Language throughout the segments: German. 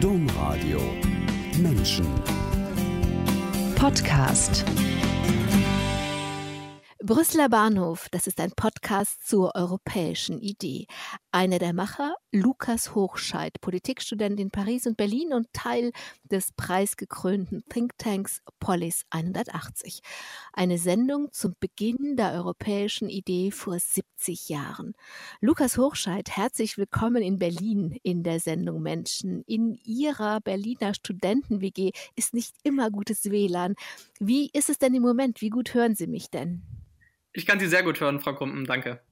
Domradio. Menschen. Podcast Brüsseler Bahnhof, das ist ein Podcast zur europäischen Idee. Einer der Macher, Lukas Hochscheid, Politikstudent in Paris und Berlin und Teil des preisgekrönten Thinktanks Polis 180. Eine Sendung zum Beginn der europäischen Idee vor 70 Jahren. Lukas Hochscheid, herzlich willkommen in Berlin in der Sendung Menschen. In Ihrer Berliner Studenten-WG ist nicht immer gutes WLAN. Wie ist es denn im Moment? Wie gut hören Sie mich denn? Ich kann Sie sehr gut hören, Frau Kumpen. Danke.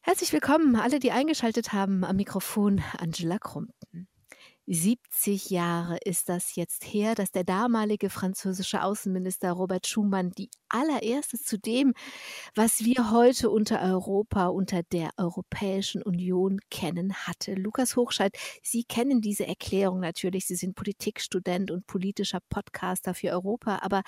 Herzlich willkommen, alle, die eingeschaltet haben am Mikrofon Angela Krumpen. 70 Jahre ist das jetzt her, dass der damalige französische Außenminister Robert Schumann die allererste zu dem, was wir heute unter Europa, unter der Europäischen Union kennen, hatte. Lukas Hochscheid, Sie kennen diese Erklärung natürlich. Sie sind Politikstudent und politischer Podcaster für Europa. Aber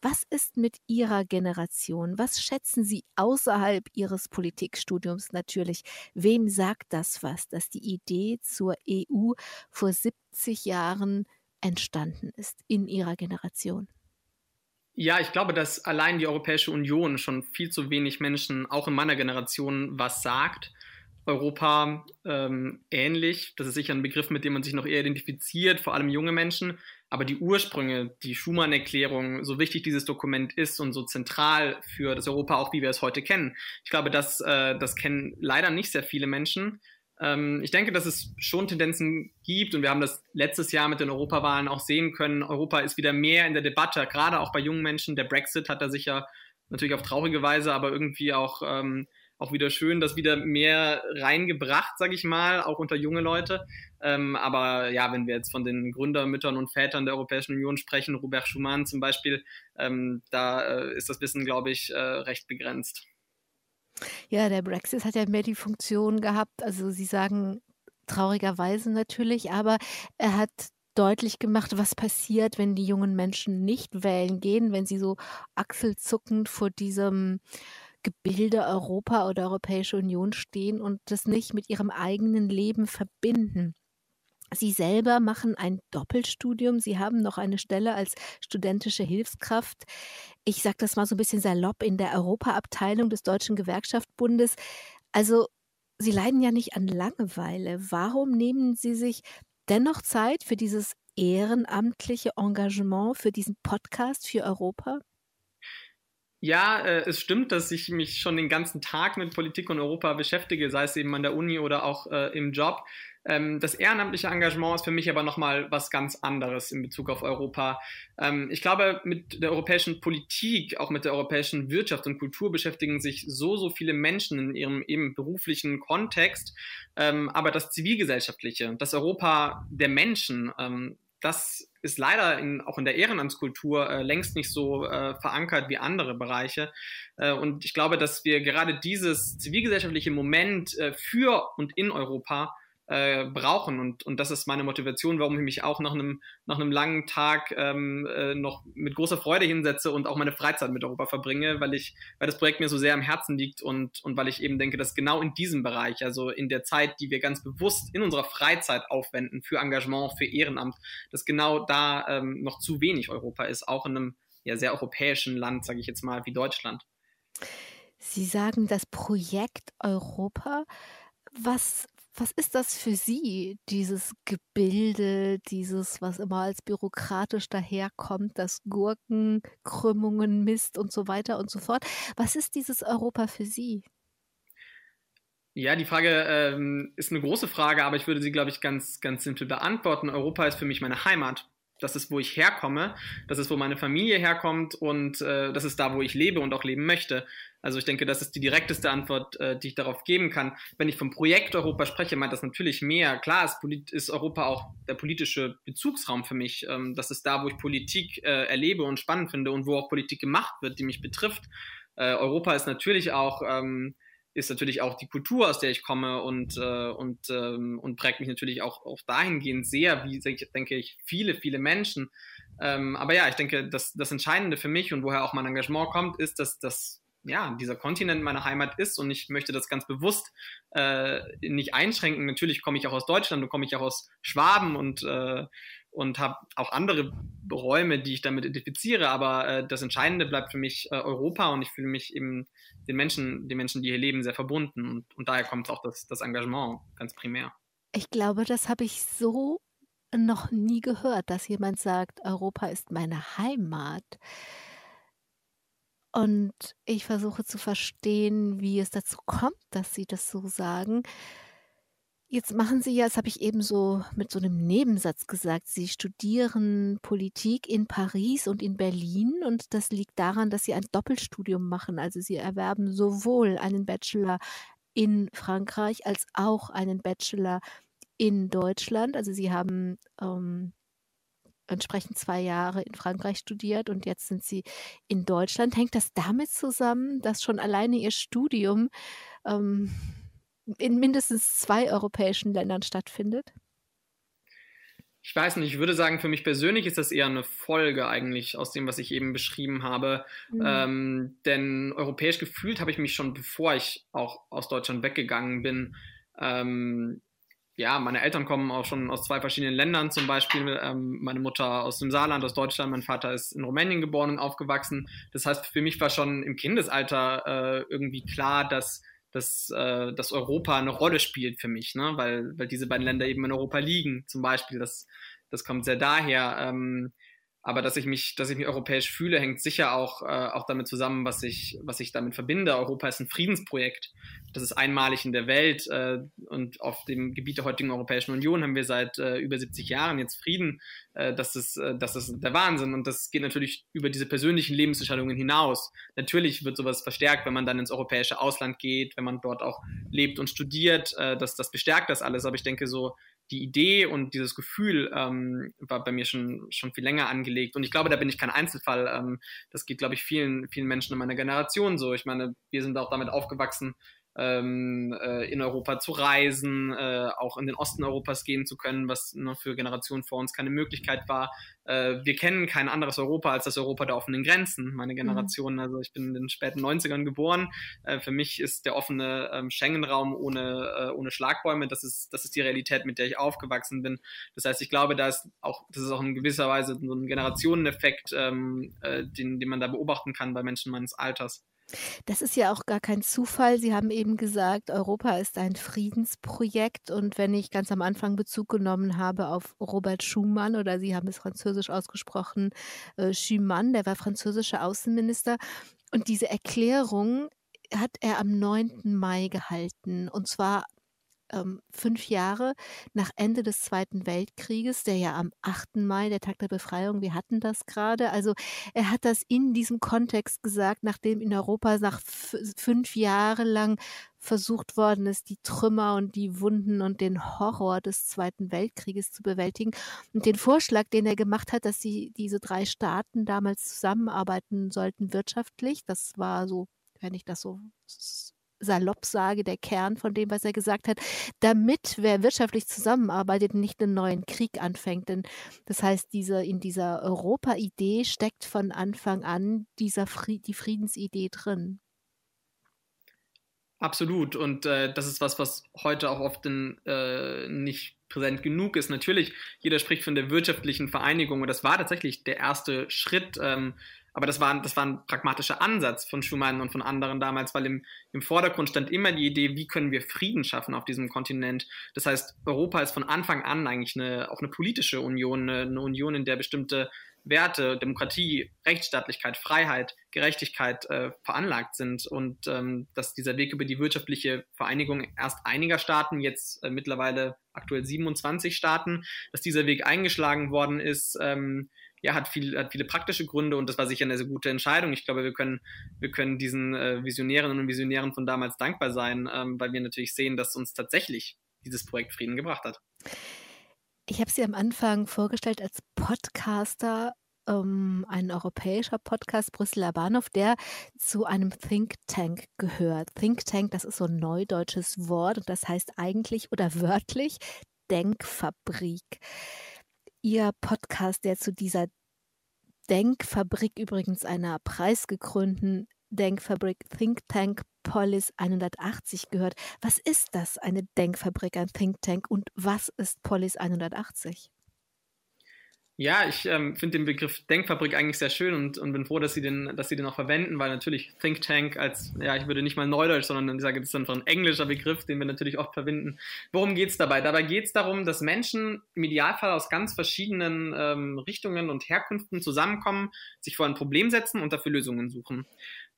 was ist mit Ihrer Generation? Was schätzen Sie außerhalb Ihres Politikstudiums natürlich? Wem sagt das was, dass die Idee zur EU vor 70 Jahren entstanden ist in ihrer Generation? Ja, ich glaube, dass allein die Europäische Union schon viel zu wenig Menschen, auch in meiner Generation, was sagt. Europa ähm, ähnlich, das ist sicher ein Begriff, mit dem man sich noch eher identifiziert, vor allem junge Menschen. Aber die Ursprünge, die Schumann-Erklärung, so wichtig dieses Dokument ist und so zentral für das Europa auch, wie wir es heute kennen, ich glaube, das, äh, das kennen leider nicht sehr viele Menschen. Ähm, ich denke, dass es schon Tendenzen gibt und wir haben das letztes Jahr mit den Europawahlen auch sehen können. Europa ist wieder mehr in der Debatte, gerade auch bei jungen Menschen. Der Brexit hat da sicher natürlich auf traurige Weise, aber irgendwie auch, ähm, auch wieder schön, das wieder mehr reingebracht, sage ich mal, auch unter junge Leute. Ähm, aber ja, wenn wir jetzt von den Gründermüttern und Vätern der Europäischen Union sprechen, Robert Schumann zum Beispiel, ähm, da äh, ist das Wissen, glaube ich, äh, recht begrenzt. Ja, der Brexit hat ja mehr die Funktion gehabt, also Sie sagen traurigerweise natürlich, aber er hat deutlich gemacht, was passiert, wenn die jungen Menschen nicht wählen gehen, wenn sie so achselzuckend vor diesem Gebilde Europa oder Europäische Union stehen und das nicht mit ihrem eigenen Leben verbinden. Sie selber machen ein Doppelstudium. Sie haben noch eine Stelle als studentische Hilfskraft. Ich sage das mal so ein bisschen salopp in der Europaabteilung des Deutschen Gewerkschaftsbundes. Also Sie leiden ja nicht an Langeweile. Warum nehmen Sie sich dennoch Zeit für dieses ehrenamtliche Engagement, für diesen Podcast für Europa? Ja, äh, es stimmt, dass ich mich schon den ganzen Tag mit Politik und Europa beschäftige, sei es eben an der Uni oder auch äh, im Job. Ähm, das ehrenamtliche Engagement ist für mich aber nochmal was ganz anderes in Bezug auf Europa. Ähm, ich glaube, mit der europäischen Politik, auch mit der europäischen Wirtschaft und Kultur beschäftigen sich so, so viele Menschen in ihrem eben beruflichen Kontext. Ähm, aber das Zivilgesellschaftliche, das Europa der Menschen, ähm, das ist leider in, auch in der Ehrenamtskultur äh, längst nicht so äh, verankert wie andere Bereiche. Äh, und ich glaube, dass wir gerade dieses zivilgesellschaftliche Moment äh, für und in Europa äh, brauchen. Und, und das ist meine Motivation, warum ich mich auch nach einem, nach einem langen Tag ähm, äh, noch mit großer Freude hinsetze und auch meine Freizeit mit Europa verbringe, weil ich, weil das Projekt mir so sehr am Herzen liegt und, und weil ich eben denke, dass genau in diesem Bereich, also in der Zeit, die wir ganz bewusst in unserer Freizeit aufwenden für Engagement, für Ehrenamt, dass genau da ähm, noch zu wenig Europa ist, auch in einem ja, sehr europäischen Land, sage ich jetzt mal, wie Deutschland. Sie sagen das Projekt Europa. Was, was ist das für Sie, dieses Gebilde, dieses, was immer als bürokratisch daherkommt, das Gurken, Krümmungen, Mist und so weiter und so fort? Was ist dieses Europa für Sie? Ja, die Frage ähm, ist eine große Frage, aber ich würde sie, glaube ich, ganz, ganz simpel beantworten. Europa ist für mich meine Heimat das ist, wo ich herkomme, das ist, wo meine Familie herkommt und äh, das ist da, wo ich lebe und auch leben möchte. Also ich denke, das ist die direkteste Antwort, äh, die ich darauf geben kann. Wenn ich vom Projekt Europa spreche, meint das natürlich mehr. Klar ist, ist Europa auch der politische Bezugsraum für mich. Ähm, das ist da, wo ich Politik äh, erlebe und spannend finde und wo auch Politik gemacht wird, die mich betrifft. Äh, Europa ist natürlich auch ähm, ist natürlich auch die Kultur, aus der ich komme und, äh, und, ähm, und prägt mich natürlich auch, auch dahingehend sehr, wie denke ich, viele, viele Menschen. Ähm, aber ja, ich denke, das, das Entscheidende für mich und woher auch mein Engagement kommt, ist, dass, dass ja, dieser Kontinent meine Heimat ist und ich möchte das ganz bewusst äh, nicht einschränken. Natürlich komme ich auch aus Deutschland und komme ich auch aus Schwaben und, äh, und habe auch andere Räume, die ich damit identifiziere, aber äh, das Entscheidende bleibt für mich äh, Europa und ich fühle mich eben den Menschen, den Menschen, die hier leben, sehr verbunden und, und daher kommt auch das, das Engagement ganz primär. Ich glaube, das habe ich so noch nie gehört, dass jemand sagt, Europa ist meine Heimat. Und ich versuche zu verstehen, wie es dazu kommt, dass Sie das so sagen. Jetzt machen Sie ja, das habe ich eben so mit so einem Nebensatz gesagt, Sie studieren Politik in Paris und in Berlin und das liegt daran, dass Sie ein Doppelstudium machen. Also Sie erwerben sowohl einen Bachelor in Frankreich als auch einen Bachelor in Deutschland. Also Sie haben ähm, entsprechend zwei Jahre in Frankreich studiert und jetzt sind Sie in Deutschland. Hängt das damit zusammen, dass schon alleine Ihr Studium ähm, in mindestens zwei europäischen Ländern stattfindet? Ich weiß nicht, ich würde sagen, für mich persönlich ist das eher eine Folge eigentlich aus dem, was ich eben beschrieben habe. Mhm. Ähm, denn europäisch gefühlt habe ich mich schon, bevor ich auch aus Deutschland weggegangen bin, ähm, ja, meine Eltern kommen auch schon aus zwei verschiedenen Ländern, zum Beispiel ähm, meine Mutter aus dem Saarland, aus Deutschland, mein Vater ist in Rumänien geboren und aufgewachsen. Das heißt, für mich war schon im Kindesalter äh, irgendwie klar, dass, dass, äh, dass Europa eine Rolle spielt für mich, ne? weil, weil diese beiden Länder eben in Europa liegen, zum Beispiel. Das, das kommt sehr daher. Ähm, aber dass ich mich, dass ich mich europäisch fühle, hängt sicher auch, äh, auch damit zusammen, was ich, was ich damit verbinde. Europa ist ein Friedensprojekt. Das ist einmalig in der Welt. Äh, und auf dem Gebiet der heutigen Europäischen Union haben wir seit äh, über 70 Jahren jetzt Frieden. Äh, das, ist, äh, das ist der Wahnsinn. Und das geht natürlich über diese persönlichen Lebensentscheidungen hinaus. Natürlich wird sowas verstärkt, wenn man dann ins europäische Ausland geht, wenn man dort auch lebt und studiert. Äh, das, das bestärkt das alles. Aber ich denke, so die Idee und dieses Gefühl ähm, war bei mir schon, schon viel länger angelegt. Und ich glaube, da bin ich kein Einzelfall. Ähm, das geht, glaube ich, vielen, vielen Menschen in meiner Generation so. Ich meine, wir sind auch damit aufgewachsen, ähm, äh, in Europa zu reisen, äh, auch in den Osten Europas gehen zu können, was nur für Generationen vor uns keine Möglichkeit war. Äh, wir kennen kein anderes Europa als das Europa der offenen Grenzen, meine mhm. Generation. Mhm. Also ich bin in den späten 90ern geboren. Äh, für mich ist der offene ähm, Schengen-Raum ohne, äh, ohne Schlagbäume, das ist, das ist die Realität, mit der ich aufgewachsen bin. Das heißt, ich glaube, da ist auch, das ist auch in gewisser Weise so ein Generationeneffekt, ähm, äh, den, den man da beobachten kann bei Menschen meines Alters. Das ist ja auch gar kein Zufall. Sie haben eben gesagt, Europa ist ein Friedensprojekt. Und wenn ich ganz am Anfang Bezug genommen habe auf Robert Schumann oder Sie haben es französisch ausgesprochen, äh, Schumann, der war französischer Außenminister. Und diese Erklärung hat er am 9. Mai gehalten. Und zwar ähm, fünf Jahre nach Ende des Zweiten Weltkrieges, der ja am 8. Mai, der Tag der Befreiung, wir hatten das gerade. Also er hat das in diesem Kontext gesagt, nachdem in Europa nach fünf Jahre lang versucht worden ist, die Trümmer und die Wunden und den Horror des Zweiten Weltkrieges zu bewältigen. Und den Vorschlag, den er gemacht hat, dass sie diese drei Staaten damals zusammenarbeiten sollten wirtschaftlich, das war so, wenn ich das so salopp sage, der Kern von dem, was er gesagt hat, damit wer wirtschaftlich zusammenarbeitet, nicht einen neuen Krieg anfängt. Denn das heißt, diese, in dieser Europa-Idee steckt von Anfang an dieser Fried, die Friedensidee drin. Absolut. Und äh, das ist was, was heute auch oft in, äh, nicht präsent genug ist. Natürlich, jeder spricht von der wirtschaftlichen Vereinigung und das war tatsächlich der erste Schritt. Ähm, aber das war, das war ein pragmatischer Ansatz von Schumann und von anderen damals, weil im, im Vordergrund stand immer die Idee, wie können wir Frieden schaffen auf diesem Kontinent. Das heißt, Europa ist von Anfang an eigentlich eine, auch eine politische Union, eine, eine Union, in der bestimmte Werte, Demokratie, Rechtsstaatlichkeit, Freiheit, Gerechtigkeit äh, veranlagt sind und ähm, dass dieser Weg über die wirtschaftliche Vereinigung erst einiger Staaten, jetzt äh, mittlerweile aktuell 27 Staaten, dass dieser Weg eingeschlagen worden ist, ähm, ja, hat, viel, hat viele praktische Gründe und das war sicher eine sehr gute Entscheidung. Ich glaube, wir können, wir können diesen äh, Visionärinnen und Visionären von damals dankbar sein, ähm, weil wir natürlich sehen, dass uns tatsächlich dieses Projekt Frieden gebracht hat. Ich habe Sie am Anfang vorgestellt als Podcaster, ähm, ein europäischer Podcast, Brüsseler Bahnhof, der zu einem Think Tank gehört. Think Tank, das ist so ein neudeutsches Wort und das heißt eigentlich oder wörtlich Denkfabrik. Ihr Podcast, der zu dieser Denkfabrik übrigens einer preisgekrönten Denkfabrik Think Tank Polis 180 gehört. Was ist das, eine Denkfabrik, ein Think Tank und was ist Polis 180? Ja, ich ähm, finde den Begriff Denkfabrik eigentlich sehr schön und, und bin froh, dass sie, den, dass sie den auch verwenden, weil natürlich Think Tank als, ja, ich würde nicht mal Neudeutsch, sondern ich sage, das ist einfach ein englischer Begriff, den wir natürlich oft verwenden. Worum geht es dabei? Dabei geht es darum, dass Menschen im Idealfall aus ganz verschiedenen ähm, Richtungen und Herkünften zusammenkommen, sich vor ein Problem setzen und dafür Lösungen suchen.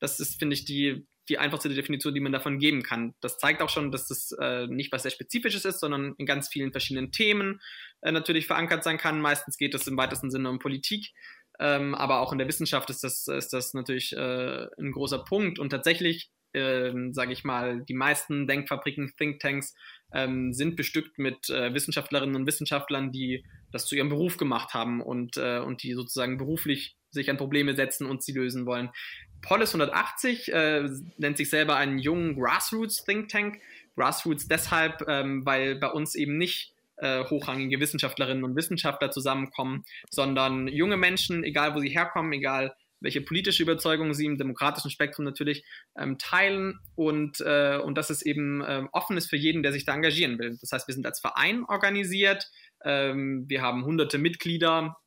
Das ist, finde ich, die die einfachste Definition, die man davon geben kann. Das zeigt auch schon, dass das äh, nicht was sehr Spezifisches ist, sondern in ganz vielen verschiedenen Themen äh, natürlich verankert sein kann. Meistens geht es im weitesten Sinne um Politik, ähm, aber auch in der Wissenschaft ist das, ist das natürlich äh, ein großer Punkt. Und tatsächlich, ähm, sage ich mal, die meisten Denkfabriken, Thinktanks ähm, sind bestückt mit äh, Wissenschaftlerinnen und Wissenschaftlern, die das zu ihrem Beruf gemacht haben und, äh, und die sozusagen beruflich sich an Probleme setzen und sie lösen wollen. Polis 180 äh, nennt sich selber einen jungen Grassroots Think Tank. Grassroots deshalb, ähm, weil bei uns eben nicht äh, hochrangige Wissenschaftlerinnen und Wissenschaftler zusammenkommen, sondern junge Menschen, egal wo sie herkommen, egal welche politische Überzeugung sie im demokratischen Spektrum natürlich ähm, teilen und, äh, und dass es eben äh, offen ist für jeden, der sich da engagieren will. Das heißt, wir sind als Verein organisiert, ähm, wir haben hunderte Mitglieder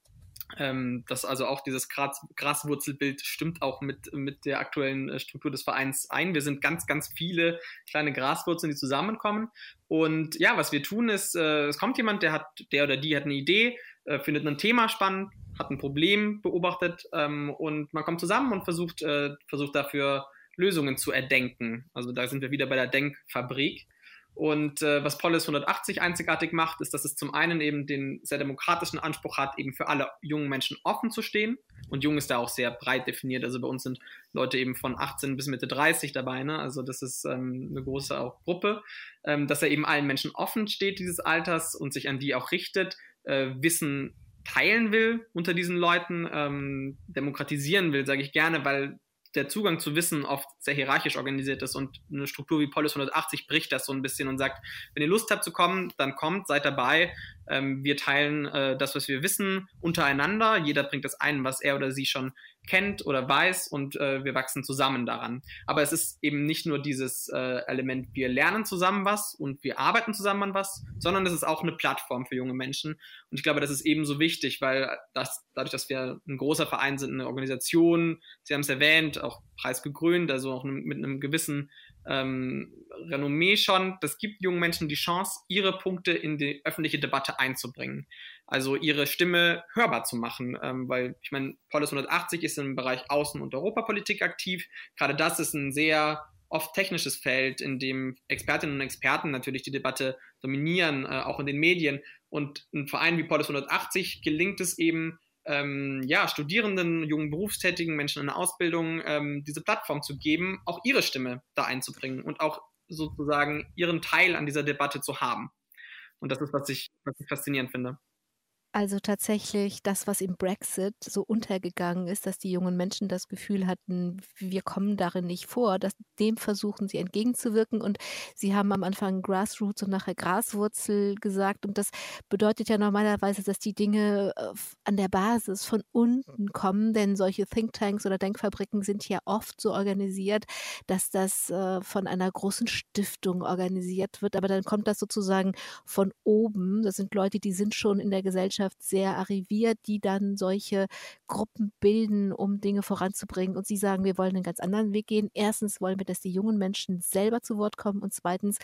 ähm, das also auch dieses Gras, Graswurzelbild stimmt auch mit, mit der aktuellen äh, Struktur des Vereins ein. Wir sind ganz, ganz viele kleine Graswurzeln, die zusammenkommen. Und ja, was wir tun ist, äh, es kommt jemand, der hat, der oder die hat eine Idee, äh, findet ein Thema spannend, hat ein Problem beobachtet ähm, und man kommt zusammen und versucht, äh, versucht dafür Lösungen zu erdenken. Also da sind wir wieder bei der Denkfabrik. Und äh, was Polis 180 einzigartig macht, ist, dass es zum einen eben den sehr demokratischen Anspruch hat, eben für alle jungen Menschen offen zu stehen. Und jung ist da auch sehr breit definiert. Also bei uns sind Leute eben von 18 bis Mitte 30 dabei. Ne? Also das ist ähm, eine große auch Gruppe. Ähm, dass er eben allen Menschen offen steht dieses Alters und sich an die auch richtet, äh, Wissen teilen will unter diesen Leuten, ähm, demokratisieren will, sage ich gerne, weil der Zugang zu Wissen oft sehr hierarchisch organisiert ist und eine Struktur wie Polis 180 bricht das so ein bisschen und sagt, wenn ihr Lust habt zu kommen, dann kommt, seid dabei. Ähm, wir teilen äh, das, was wir wissen, untereinander. Jeder bringt das ein, was er oder sie schon kennt oder weiß und äh, wir wachsen zusammen daran. Aber es ist eben nicht nur dieses äh, Element, wir lernen zusammen was und wir arbeiten zusammen an was, sondern es ist auch eine Plattform für junge Menschen. Und ich glaube, das ist ebenso wichtig, weil das, dadurch, dass wir ein großer Verein sind, eine Organisation, Sie haben es erwähnt, auch preisgekrönt, also auch mit einem gewissen ähm, Renommee schon, das gibt jungen Menschen die Chance, ihre Punkte in die öffentliche Debatte einzubringen. Also ihre Stimme hörbar zu machen, ähm, weil ich meine, Polis 180 ist im Bereich Außen- und Europapolitik aktiv. Gerade das ist ein sehr oft technisches Feld, in dem Expertinnen und Experten natürlich die Debatte dominieren, äh, auch in den Medien. Und ein Verein wie Polis 180 gelingt es eben, ähm, ja, Studierenden, jungen Berufstätigen, Menschen in der Ausbildung ähm, diese Plattform zu geben, auch ihre Stimme da einzubringen und auch sozusagen ihren Teil an dieser Debatte zu haben. Und das ist, was ich, was ich faszinierend finde. Also tatsächlich das, was im Brexit so untergegangen ist, dass die jungen Menschen das Gefühl hatten, wir kommen darin nicht vor, dass dem versuchen sie entgegenzuwirken. Und sie haben am Anfang Grassroots und nachher Graswurzel gesagt. Und das bedeutet ja normalerweise, dass die Dinge äh, an der Basis von unten kommen, denn solche Thinktanks oder Denkfabriken sind ja oft so organisiert, dass das äh, von einer großen Stiftung organisiert wird. Aber dann kommt das sozusagen von oben. Das sind Leute, die sind schon in der Gesellschaft Gesellschaft sehr arriviert, die dann solche Gruppen bilden, um Dinge voranzubringen. Und Sie sagen, wir wollen einen ganz anderen Weg gehen. Erstens wollen wir, dass die jungen Menschen selber zu Wort kommen und zweitens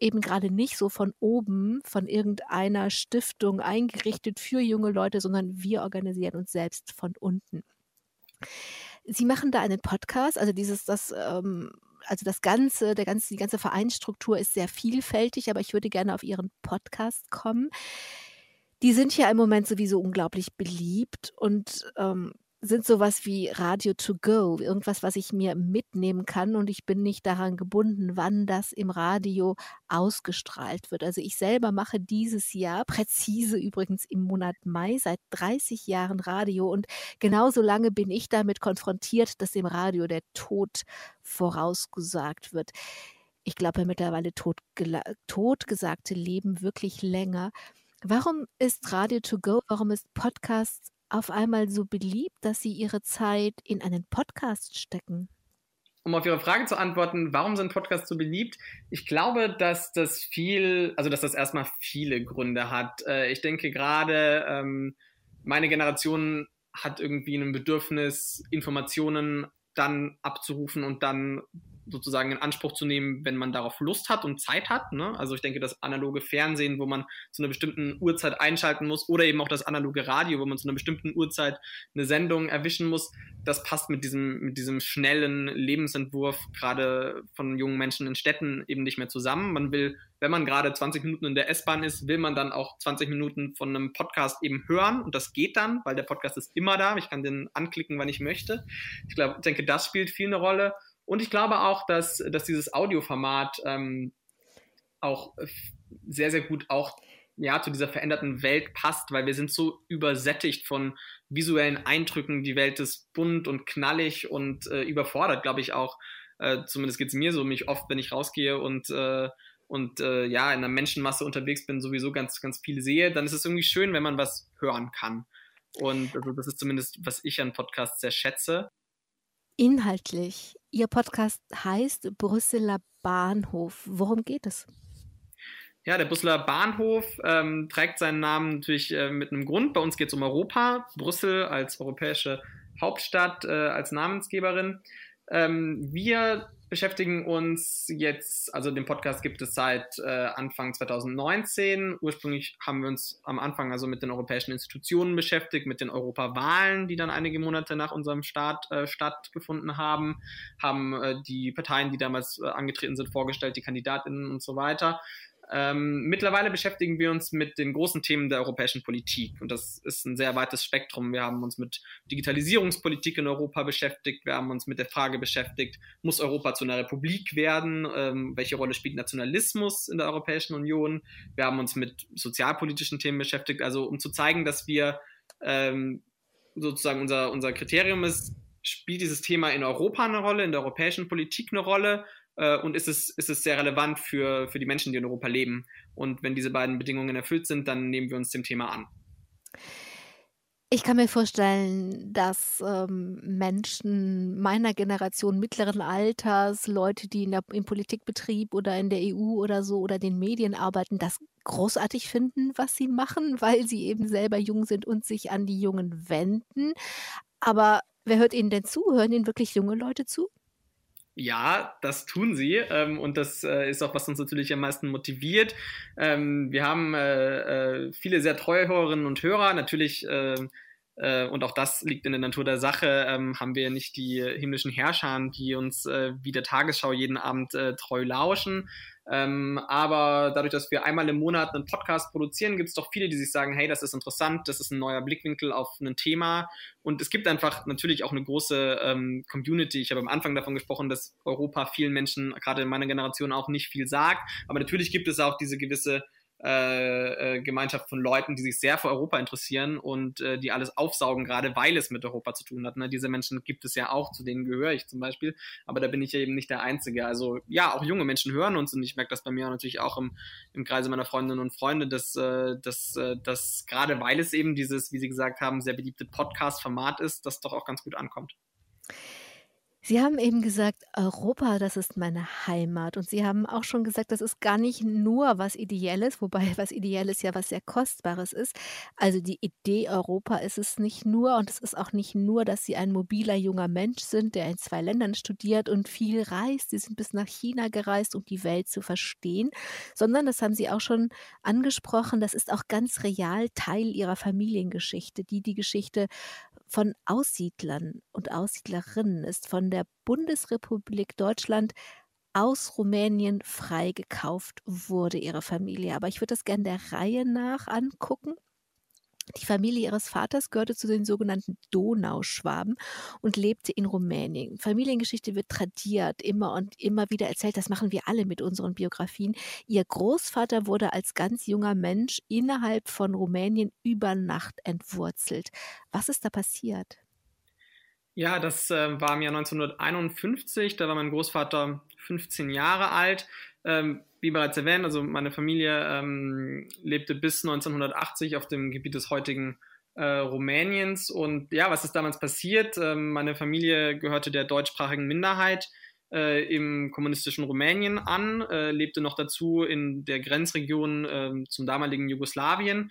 eben gerade nicht so von oben, von irgendeiner Stiftung eingerichtet für junge Leute, sondern wir organisieren uns selbst von unten. Sie machen da einen Podcast, also dieses, das, ähm, also das ganze, der ganze, die ganze Vereinsstruktur ist sehr vielfältig, aber ich würde gerne auf Ihren Podcast kommen die sind ja im Moment sowieso unglaublich beliebt und ähm, sind sowas wie Radio to go, irgendwas, was ich mir mitnehmen kann und ich bin nicht daran gebunden, wann das im Radio ausgestrahlt wird. Also ich selber mache dieses Jahr, präzise übrigens im Monat Mai, seit 30 Jahren Radio und genauso lange bin ich damit konfrontiert, dass im Radio der Tod vorausgesagt wird. Ich glaube mittlerweile tot, totgesagte leben wirklich länger. Warum ist Radio to go, warum ist Podcast auf einmal so beliebt, dass Sie Ihre Zeit in einen Podcast stecken? um auf Ihre Frage zu antworten, warum sind Podcasts so beliebt? Ich glaube, dass das viel, also dass das erstmal viele Gründe hat. Äh, ich denke gerade, ähm, meine Generation hat irgendwie ein Bedürfnis, Informationen dann abzurufen und dann sozusagen in Anspruch zu nehmen, wenn man darauf Lust hat und Zeit hat. Ne? Also ich denke, das analoge Fernsehen, wo man zu einer bestimmten Uhrzeit einschalten muss, oder eben auch das analoge Radio, wo man zu einer bestimmten Uhrzeit eine Sendung erwischen muss, das passt mit diesem, mit diesem schnellen Lebensentwurf gerade von jungen Menschen in Städten eben nicht mehr zusammen. Man will, wenn man gerade 20 Minuten in der S-Bahn ist, will man dann auch 20 Minuten von einem Podcast eben hören und das geht dann, weil der Podcast ist immer da. Ich kann den anklicken, wann ich möchte. Ich glaube, denke, das spielt viel eine Rolle. Und ich glaube auch, dass, dass dieses Audioformat ähm, auch sehr, sehr gut auch ja, zu dieser veränderten Welt passt, weil wir sind so übersättigt von visuellen Eindrücken. Die Welt ist bunt und knallig und äh, überfordert, glaube ich auch. Äh, zumindest geht es mir so, mich oft, wenn ich rausgehe und, äh, und äh, ja, in einer Menschenmasse unterwegs bin, sowieso ganz, ganz viel sehe, dann ist es irgendwie schön, wenn man was hören kann. Und also das ist zumindest, was ich an Podcasts sehr schätze. Inhaltlich, Ihr Podcast heißt Brüsseler Bahnhof. Worum geht es? Ja, der Brüsseler Bahnhof ähm, trägt seinen Namen natürlich äh, mit einem Grund. Bei uns geht es um Europa, Brüssel als europäische Hauptstadt, äh, als Namensgeberin. Ähm, wir beschäftigen uns jetzt, also den Podcast gibt es seit äh, Anfang 2019. Ursprünglich haben wir uns am Anfang also mit den europäischen Institutionen beschäftigt, mit den Europawahlen, die dann einige Monate nach unserem Start äh, stattgefunden haben, haben äh, die Parteien, die damals äh, angetreten sind, vorgestellt, die Kandidatinnen und so weiter. Ähm, mittlerweile beschäftigen wir uns mit den großen Themen der europäischen Politik und das ist ein sehr weites Spektrum. Wir haben uns mit Digitalisierungspolitik in Europa beschäftigt, wir haben uns mit der Frage beschäftigt, muss Europa zu einer Republik werden? Ähm, welche Rolle spielt Nationalismus in der Europäischen Union? Wir haben uns mit sozialpolitischen Themen beschäftigt, also um zu zeigen, dass wir ähm, sozusagen unser, unser Kriterium ist, spielt dieses Thema in Europa eine Rolle, in der europäischen Politik eine Rolle äh, und ist es, ist es sehr relevant für, für die Menschen, die in Europa leben. Und wenn diese beiden Bedingungen erfüllt sind, dann nehmen wir uns dem Thema an. Ich kann mir vorstellen, dass ähm, Menschen meiner Generation mittleren Alters, Leute, die in der, im Politikbetrieb oder in der EU oder so oder den Medien arbeiten, das großartig finden, was sie machen, weil sie eben selber jung sind und sich an die Jungen wenden. Aber wer hört ihnen denn zu? Hören ihnen wirklich junge Leute zu? Ja, das tun sie ähm, und das äh, ist auch, was uns natürlich am meisten motiviert. Ähm, wir haben äh, äh, viele sehr treue Hörerinnen und Hörer. Natürlich, ähm, äh, und auch das liegt in der Natur der Sache, ähm, haben wir nicht die himmlischen Herrscher, die uns äh, wie der Tagesschau jeden Abend äh, treu lauschen. Ähm, aber dadurch, dass wir einmal im Monat einen Podcast produzieren, gibt es doch viele, die sich sagen, hey, das ist interessant, das ist ein neuer Blickwinkel auf ein Thema. Und es gibt einfach natürlich auch eine große ähm, Community. Ich habe am Anfang davon gesprochen, dass Europa vielen Menschen, gerade in meiner Generation, auch nicht viel sagt. Aber natürlich gibt es auch diese gewisse äh, äh, Gemeinschaft von Leuten, die sich sehr für Europa interessieren und äh, die alles aufsaugen, gerade weil es mit Europa zu tun hat. Ne? Diese Menschen gibt es ja auch, zu denen gehöre ich zum Beispiel, aber da bin ich ja eben nicht der Einzige. Also ja, auch junge Menschen hören uns und ich merke das bei mir natürlich auch im, im Kreise meiner Freundinnen und Freunde, dass, äh, dass, äh, dass gerade weil es eben dieses, wie Sie gesagt haben, sehr beliebte Podcast-Format ist, das doch auch ganz gut ankommt. Sie haben eben gesagt, Europa, das ist meine Heimat. Und Sie haben auch schon gesagt, das ist gar nicht nur was Ideelles, wobei was Ideelles ja was sehr Kostbares ist. Also die Idee Europa ist es nicht nur und es ist auch nicht nur, dass Sie ein mobiler junger Mensch sind, der in zwei Ländern studiert und viel reist. Sie sind bis nach China gereist, um die Welt zu verstehen, sondern das haben Sie auch schon angesprochen, das ist auch ganz real Teil Ihrer Familiengeschichte, die die Geschichte von Aussiedlern und Aussiedlerinnen ist von der Bundesrepublik Deutschland aus Rumänien freigekauft wurde, ihre Familie. Aber ich würde das gerne der Reihe nach angucken. Die Familie ihres Vaters gehörte zu den sogenannten Donauschwaben und lebte in Rumänien. Familiengeschichte wird tradiert, immer und immer wieder erzählt. Das machen wir alle mit unseren Biografien. Ihr Großvater wurde als ganz junger Mensch innerhalb von Rumänien über Nacht entwurzelt. Was ist da passiert? Ja, das äh, war im Jahr 1951. Da war mein Großvater 15 Jahre alt. Ähm, wie bereits erwähnt, also meine Familie ähm, lebte bis 1980 auf dem Gebiet des heutigen äh, Rumäniens. Und ja, was ist damals passiert? Ähm, meine Familie gehörte der deutschsprachigen Minderheit äh, im kommunistischen Rumänien an, äh, lebte noch dazu in der Grenzregion äh, zum damaligen Jugoslawien.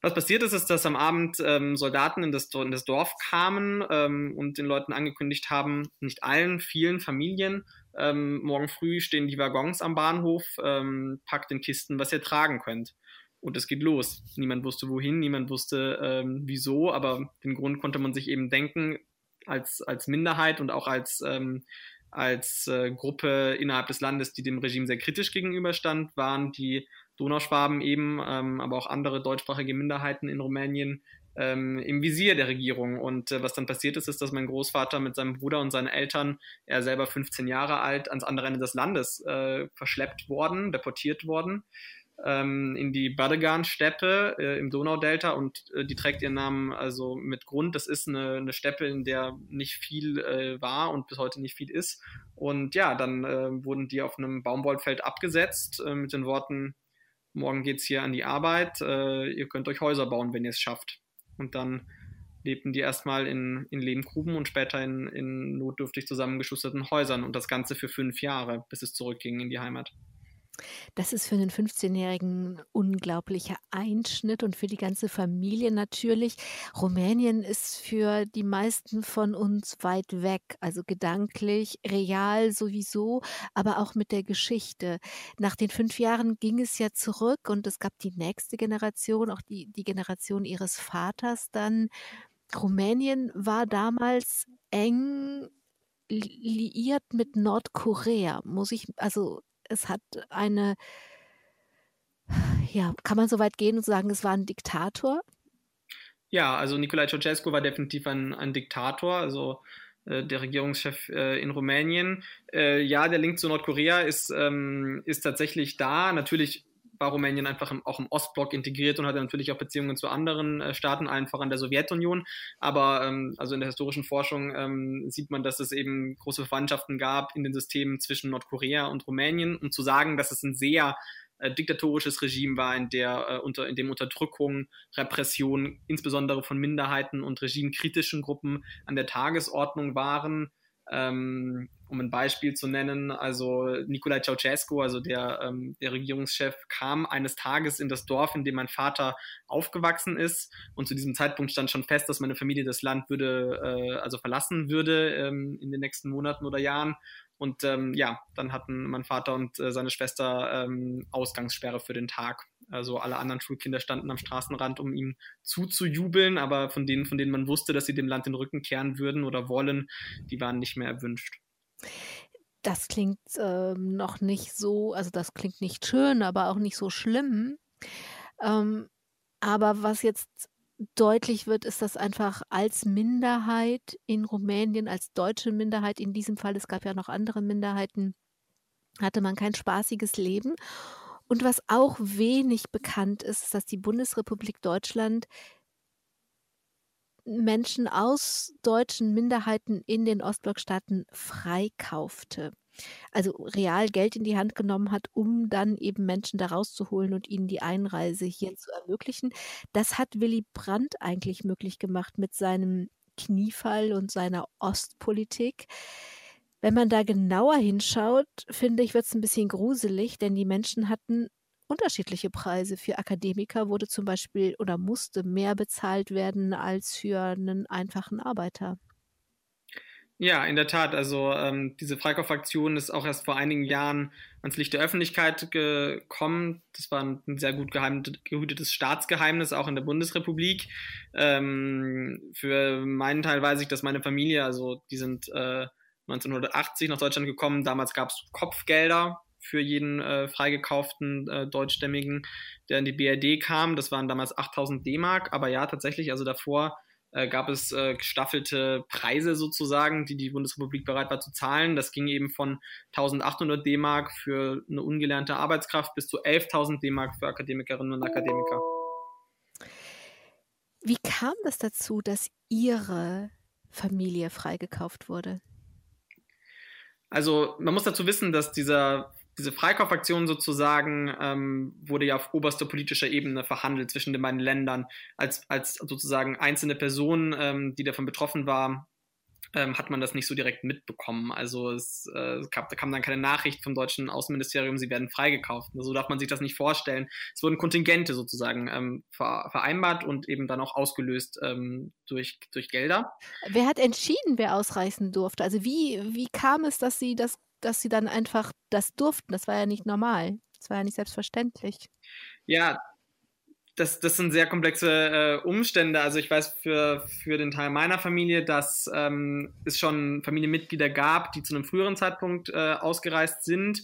Was passiert ist, ist, dass am Abend ähm, Soldaten in das, in das, Dorf kamen ähm, und den Leuten angekündigt haben, nicht allen, vielen Familien, ähm, morgen früh stehen die Waggons am Bahnhof, ähm, packt in Kisten, was ihr tragen könnt. Und es geht los. Niemand wusste wohin, niemand wusste ähm, wieso, aber den Grund konnte man sich eben denken, als, als Minderheit und auch als, ähm, als äh, Gruppe innerhalb des Landes, die dem Regime sehr kritisch gegenüberstand, waren die Donauschwaben eben, ähm, aber auch andere deutschsprachige Minderheiten in Rumänien ähm, im Visier der Regierung. Und äh, was dann passiert ist, ist, dass mein Großvater mit seinem Bruder und seinen Eltern, er selber 15 Jahre alt, ans andere Ende des Landes äh, verschleppt worden, deportiert worden ähm, in die Badegan-Steppe äh, im Donaudelta und äh, die trägt ihren Namen also mit Grund. Das ist eine, eine Steppe, in der nicht viel äh, war und bis heute nicht viel ist. Und ja, dann äh, wurden die auf einem Baumwollfeld abgesetzt äh, mit den Worten, morgen geht's hier an die Arbeit, äh, ihr könnt euch Häuser bauen, wenn ihr es schafft. Und dann lebten die erstmal in, in Lehmgruben und später in, in notdürftig zusammengeschusterten Häusern und das Ganze für fünf Jahre, bis es zurückging in die Heimat. Das ist für einen 15-Jährigen ein unglaublicher Einschnitt und für die ganze Familie natürlich. Rumänien ist für die meisten von uns weit weg, also gedanklich, real sowieso, aber auch mit der Geschichte. Nach den fünf Jahren ging es ja zurück und es gab die nächste Generation, auch die, die Generation ihres Vaters dann. Rumänien war damals eng liiert mit Nordkorea, muss ich, also es hat eine, ja, kann man so weit gehen und sagen, es war ein Diktator? Ja, also Nicolae Ceausescu war definitiv ein, ein Diktator, also äh, der Regierungschef äh, in Rumänien. Äh, ja, der Link zu Nordkorea ist, ähm, ist tatsächlich da. Natürlich war Rumänien einfach im, auch im Ostblock integriert und hatte natürlich auch Beziehungen zu anderen äh, Staaten, allen voran der Sowjetunion. Aber ähm, also in der historischen Forschung ähm, sieht man, dass es eben große Verwandtschaften gab in den Systemen zwischen Nordkorea und Rumänien. Um zu sagen, dass es ein sehr äh, diktatorisches Regime war, in, der, äh, unter, in dem Unterdrückung, Repression, insbesondere von Minderheiten und regimekritischen Gruppen an der Tagesordnung waren. Ähm, um ein Beispiel zu nennen, also Nicolae Ceausescu, also der, ähm, der Regierungschef, kam eines Tages in das Dorf, in dem mein Vater aufgewachsen ist. Und zu diesem Zeitpunkt stand schon fest, dass meine Familie das Land würde, äh, also verlassen würde ähm, in den nächsten Monaten oder Jahren. Und ähm, ja, dann hatten mein Vater und äh, seine Schwester ähm, Ausgangssperre für den Tag. Also alle anderen Schulkinder standen am Straßenrand, um ihm zuzujubeln, aber von denen, von denen man wusste, dass sie dem Land den Rücken kehren würden oder wollen, die waren nicht mehr erwünscht. Das klingt ähm, noch nicht so, also das klingt nicht schön, aber auch nicht so schlimm. Ähm, aber was jetzt deutlich wird, ist, dass einfach als Minderheit in Rumänien, als deutsche Minderheit in diesem Fall, es gab ja noch andere Minderheiten, hatte man kein spaßiges Leben. Und was auch wenig bekannt ist, ist, dass die Bundesrepublik Deutschland Menschen aus deutschen Minderheiten in den Ostblockstaaten freikaufte. Also real Geld in die Hand genommen hat, um dann eben Menschen da rauszuholen und ihnen die Einreise hier zu ermöglichen. Das hat Willy Brandt eigentlich möglich gemacht mit seinem Kniefall und seiner Ostpolitik. Wenn man da genauer hinschaut, finde ich, wird es ein bisschen gruselig, denn die Menschen hatten unterschiedliche Preise. Für Akademiker wurde zum Beispiel oder musste mehr bezahlt werden als für einen einfachen Arbeiter. Ja, in der Tat. Also ähm, diese Freikaufaktion ist auch erst vor einigen Jahren ans Licht der Öffentlichkeit gekommen. Das war ein sehr gut gehütetes Staatsgeheimnis, auch in der Bundesrepublik. Ähm, für meinen Teil weiß ich, dass meine Familie, also die sind äh, 1980 nach Deutschland gekommen. Damals gab es Kopfgelder für jeden äh, freigekauften äh, Deutschstämmigen, der in die BRD kam. Das waren damals 8000 D-Mark. Aber ja, tatsächlich, also davor äh, gab es äh, gestaffelte Preise sozusagen, die die Bundesrepublik bereit war zu zahlen. Das ging eben von 1800 D-Mark für eine ungelernte Arbeitskraft bis zu 11.000 D-Mark für Akademikerinnen und Akademiker. Wie kam das dazu, dass Ihre Familie freigekauft wurde? Also man muss dazu wissen, dass dieser, diese Freikaufaktion sozusagen ähm, wurde ja auf oberster politischer Ebene verhandelt zwischen den beiden Ländern als, als sozusagen einzelne Person, ähm, die davon betroffen war, ähm, hat man das nicht so direkt mitbekommen. Also es, äh, gab, da kam dann keine Nachricht vom deutschen Außenministerium, sie werden freigekauft. So also darf man sich das nicht vorstellen. Es wurden Kontingente sozusagen ähm, vereinbart und eben dann auch ausgelöst ähm, durch, durch Gelder. Wer hat entschieden, wer ausreisen durfte? Also wie, wie kam es, dass sie das, dass sie dann einfach das durften? Das war ja nicht normal. Das war ja nicht selbstverständlich. Ja, das, das sind sehr komplexe äh, Umstände. Also ich weiß für, für den Teil meiner Familie, dass ähm, es schon Familienmitglieder gab, die zu einem früheren Zeitpunkt äh, ausgereist sind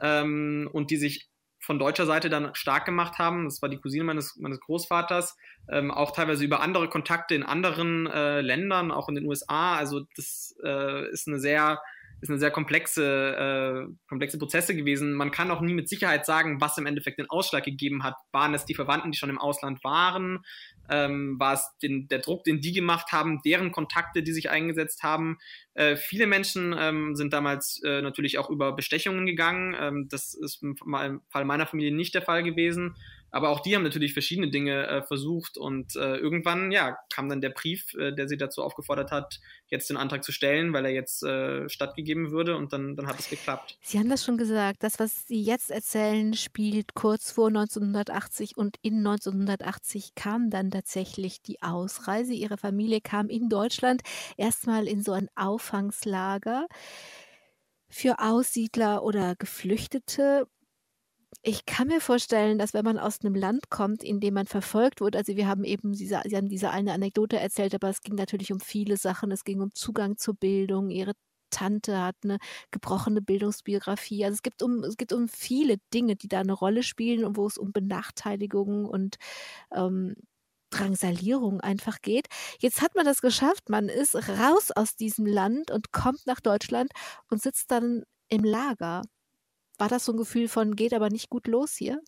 ähm, und die sich von deutscher Seite dann stark gemacht haben. Das war die Cousine meines, meines Großvaters, ähm, auch teilweise über andere Kontakte in anderen äh, Ländern, auch in den USA. Also das äh, ist eine sehr ist eine sehr komplexe, äh, komplexe Prozesse gewesen. Man kann auch nie mit Sicherheit sagen, was im Endeffekt den Ausschlag gegeben hat. Waren es die Verwandten, die schon im Ausland waren? Ähm, war es den, der Druck, den die gemacht haben, deren Kontakte, die sich eingesetzt haben? Äh, viele Menschen ähm, sind damals äh, natürlich auch über Bestechungen gegangen. Ähm, das ist im Fall meiner Familie nicht der Fall gewesen. Aber auch die haben natürlich verschiedene Dinge äh, versucht und äh, irgendwann, ja, kam dann der Brief, äh, der sie dazu aufgefordert hat, jetzt den Antrag zu stellen, weil er jetzt äh, stattgegeben würde und dann, dann hat es geklappt. Sie haben das schon gesagt, das, was Sie jetzt erzählen, spielt kurz vor 1980 und in 1980 kam dann tatsächlich die Ausreise. Ihre Familie kam in Deutschland erstmal in so ein Auffangslager für Aussiedler oder Geflüchtete ich kann mir vorstellen, dass wenn man aus einem Land kommt, in dem man verfolgt wird, also wir haben eben diese, Sie haben diese eine Anekdote erzählt, aber es ging natürlich um viele Sachen. Es ging um Zugang zur Bildung. Ihre Tante hat eine gebrochene Bildungsbiografie. Also es gibt um, es gibt um viele Dinge, die da eine Rolle spielen und wo es um Benachteiligungen und ähm, Drangsalierung einfach geht. Jetzt hat man das geschafft. Man ist raus aus diesem Land und kommt nach Deutschland und sitzt dann im Lager. War das so ein Gefühl von, geht aber nicht gut los hier?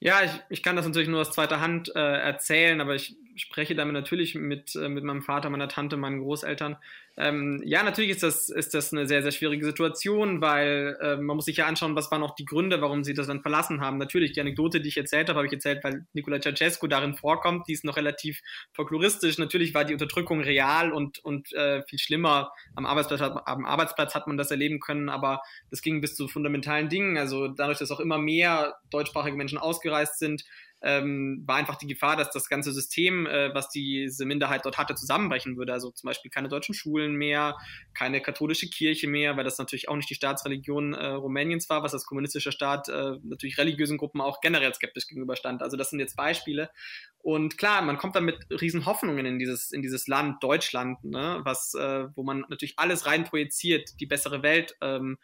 Ja, ich, ich kann das natürlich nur aus zweiter Hand äh, erzählen, aber ich spreche damit natürlich mit, äh, mit meinem Vater, meiner Tante, meinen Großeltern. Ähm, ja, natürlich ist das, ist das eine sehr, sehr schwierige Situation, weil äh, man muss sich ja anschauen, was waren auch die Gründe, warum sie das dann verlassen haben. Natürlich, die Anekdote, die ich erzählt habe, habe ich erzählt, weil Nicola Ceausescu darin vorkommt. Die ist noch relativ folkloristisch. Natürlich war die Unterdrückung real und, und äh, viel schlimmer. Am Arbeitsplatz, hat, am Arbeitsplatz hat man das erleben können, aber das ging bis zu fundamentalen Dingen. Also dadurch, dass auch immer mehr deutschsprachige Menschen ausgereist sind, ähm, war einfach die Gefahr, dass das ganze System, äh, was diese Minderheit dort hatte, zusammenbrechen würde. Also zum Beispiel keine deutschen Schulen mehr, keine katholische Kirche mehr, weil das natürlich auch nicht die Staatsreligion äh, Rumäniens war, was als kommunistischer Staat äh, natürlich religiösen Gruppen auch generell skeptisch gegenüberstand. Also das sind jetzt Beispiele. Und klar, man kommt dann mit riesen Hoffnungen in dieses, in dieses Land, Deutschland, ne, was, äh, wo man natürlich alles rein projiziert, die bessere Welt. Ähm,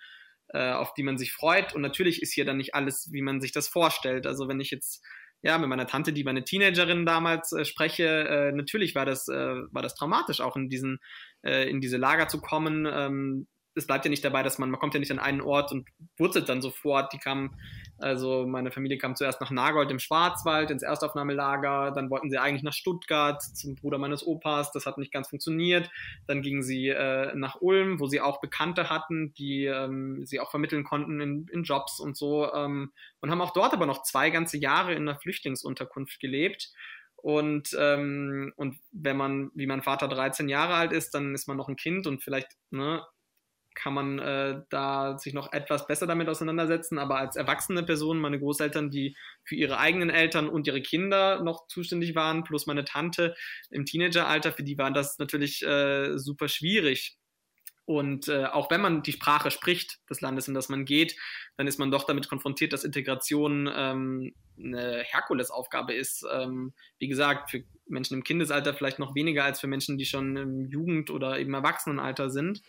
äh, auf die man sich freut. Und natürlich ist hier dann nicht alles, wie man sich das vorstellt. Also wenn ich jetzt ja, mit meiner Tante, die meine Teenagerin damals äh, spreche, äh, natürlich war das, äh, war das traumatisch, auch in diesen, äh, in diese Lager zu kommen. Ähm, es bleibt ja nicht dabei, dass man, man kommt ja nicht an einen Ort und wurzelt dann sofort. Die kam, also meine Familie kam zuerst nach Nagold im Schwarzwald ins Erstaufnahmelager, dann wollten sie eigentlich nach Stuttgart zum Bruder meines Opas, das hat nicht ganz funktioniert. Dann gingen sie äh, nach Ulm, wo sie auch Bekannte hatten, die ähm, sie auch vermitteln konnten in, in Jobs und so ähm, und haben auch dort aber noch zwei ganze Jahre in einer Flüchtlingsunterkunft gelebt. Und, ähm, und wenn man, wie mein Vater 13 Jahre alt ist, dann ist man noch ein Kind und vielleicht ne, kann man äh, da sich noch etwas besser damit auseinandersetzen. Aber als erwachsene Person, meine Großeltern, die für ihre eigenen Eltern und ihre Kinder noch zuständig waren, plus meine Tante im Teenageralter, für die war das natürlich äh, super schwierig. Und äh, auch wenn man die Sprache spricht des Landes, in das man geht, dann ist man doch damit konfrontiert, dass Integration ähm, eine Herkulesaufgabe ist. Ähm, wie gesagt, für Menschen im Kindesalter vielleicht noch weniger als für Menschen, die schon im Jugend- oder eben Erwachsenenalter sind.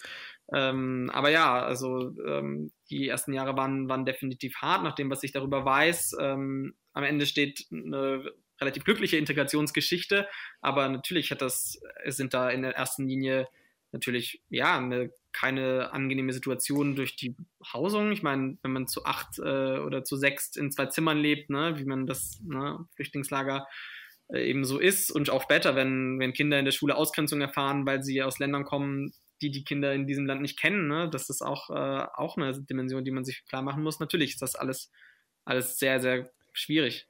Ähm, aber ja, also ähm, die ersten Jahre waren, waren definitiv hart, nach dem, was ich darüber weiß. Ähm, am Ende steht eine relativ glückliche Integrationsgeschichte, aber natürlich hat das, sind da in der ersten Linie natürlich ja eine, keine angenehme Situation durch die Hausung. Ich meine, wenn man zu acht äh, oder zu sechs in zwei Zimmern lebt, ne, wie man das ne, Flüchtlingslager äh, eben so ist und auch später, wenn, wenn Kinder in der Schule Ausgrenzung erfahren, weil sie aus Ländern kommen, die die Kinder in diesem Land nicht kennen. Ne? Das ist auch, äh, auch eine Dimension, die man sich klar machen muss. Natürlich ist das alles, alles sehr, sehr schwierig.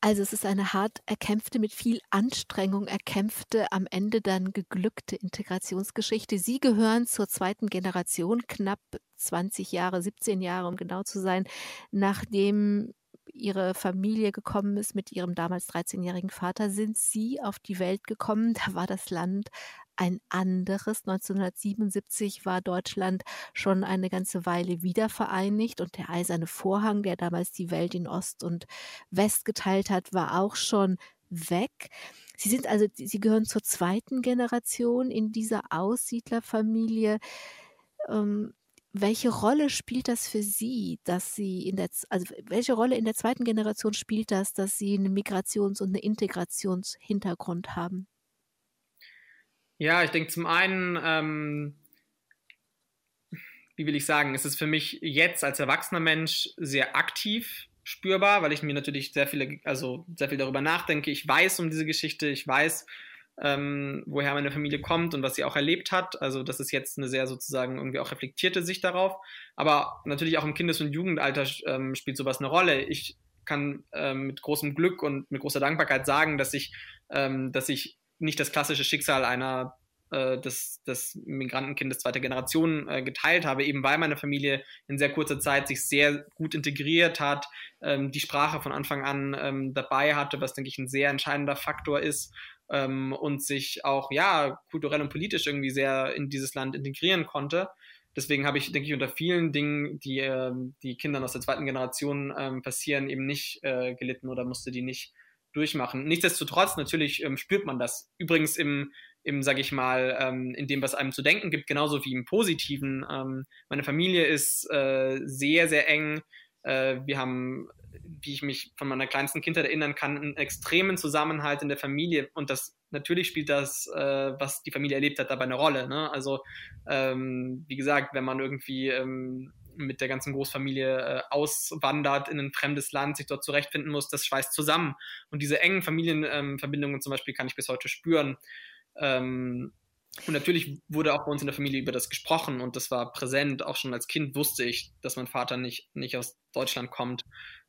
Also es ist eine hart erkämpfte, mit viel Anstrengung erkämpfte, am Ende dann geglückte Integrationsgeschichte. Sie gehören zur zweiten Generation, knapp 20 Jahre, 17 Jahre, um genau zu sein, nachdem ihre Familie gekommen ist mit ihrem damals 13-jährigen Vater, sind sie auf die Welt gekommen. Da war das Land ein anderes. 1977 war Deutschland schon eine ganze Weile wiedervereinigt und der eiserne Vorhang, der damals die Welt in Ost und West geteilt hat, war auch schon weg. Sie sind also, Sie gehören zur zweiten Generation in dieser Aussiedlerfamilie. Ähm, welche Rolle spielt das für Sie, dass Sie in der, also welche Rolle in der zweiten Generation spielt das, dass Sie einen Migrations- und einen Integrationshintergrund haben? Ja, ich denke zum einen, ähm, wie will ich sagen, es ist für mich jetzt als erwachsener Mensch sehr aktiv spürbar, weil ich mir natürlich sehr viele, also sehr viel darüber nachdenke. Ich weiß um diese Geschichte, ich weiß, ähm, woher meine Familie kommt und was sie auch erlebt hat. Also das ist jetzt eine sehr sozusagen irgendwie auch reflektierte Sicht darauf. Aber natürlich auch im Kindes- und Jugendalter ähm, spielt sowas eine Rolle. Ich kann ähm, mit großem Glück und mit großer Dankbarkeit sagen, dass ich, ähm, dass ich nicht das klassische Schicksal einer äh, des, des Migrantenkindes zweiter Generation äh, geteilt habe, eben weil meine Familie in sehr kurzer Zeit sich sehr gut integriert hat, ähm, die Sprache von Anfang an ähm, dabei hatte, was, denke ich, ein sehr entscheidender Faktor ist ähm, und sich auch, ja, kulturell und politisch irgendwie sehr in dieses Land integrieren konnte. Deswegen habe ich, denke ich, unter vielen Dingen, die, äh, die Kindern aus der zweiten Generation ähm, passieren, eben nicht äh, gelitten oder musste die nicht durchmachen. Nichtsdestotrotz, natürlich ähm, spürt man das. Übrigens im, im sage ich mal, ähm, in dem, was einem zu denken gibt, genauso wie im Positiven. Ähm, meine Familie ist äh, sehr, sehr eng. Äh, wir haben, wie ich mich von meiner kleinsten Kindheit erinnern kann, einen extremen Zusammenhalt in der Familie. Und das natürlich spielt das, äh, was die Familie erlebt hat, dabei eine Rolle. Ne? Also, ähm, wie gesagt, wenn man irgendwie ähm, mit der ganzen Großfamilie äh, auswandert in ein fremdes Land, sich dort zurechtfinden muss, das schweißt zusammen. Und diese engen Familienverbindungen ähm, zum Beispiel kann ich bis heute spüren. Ähm, und natürlich wurde auch bei uns in der Familie über das gesprochen und das war präsent. Auch schon als Kind wusste ich, dass mein Vater nicht, nicht aus Deutschland kommt.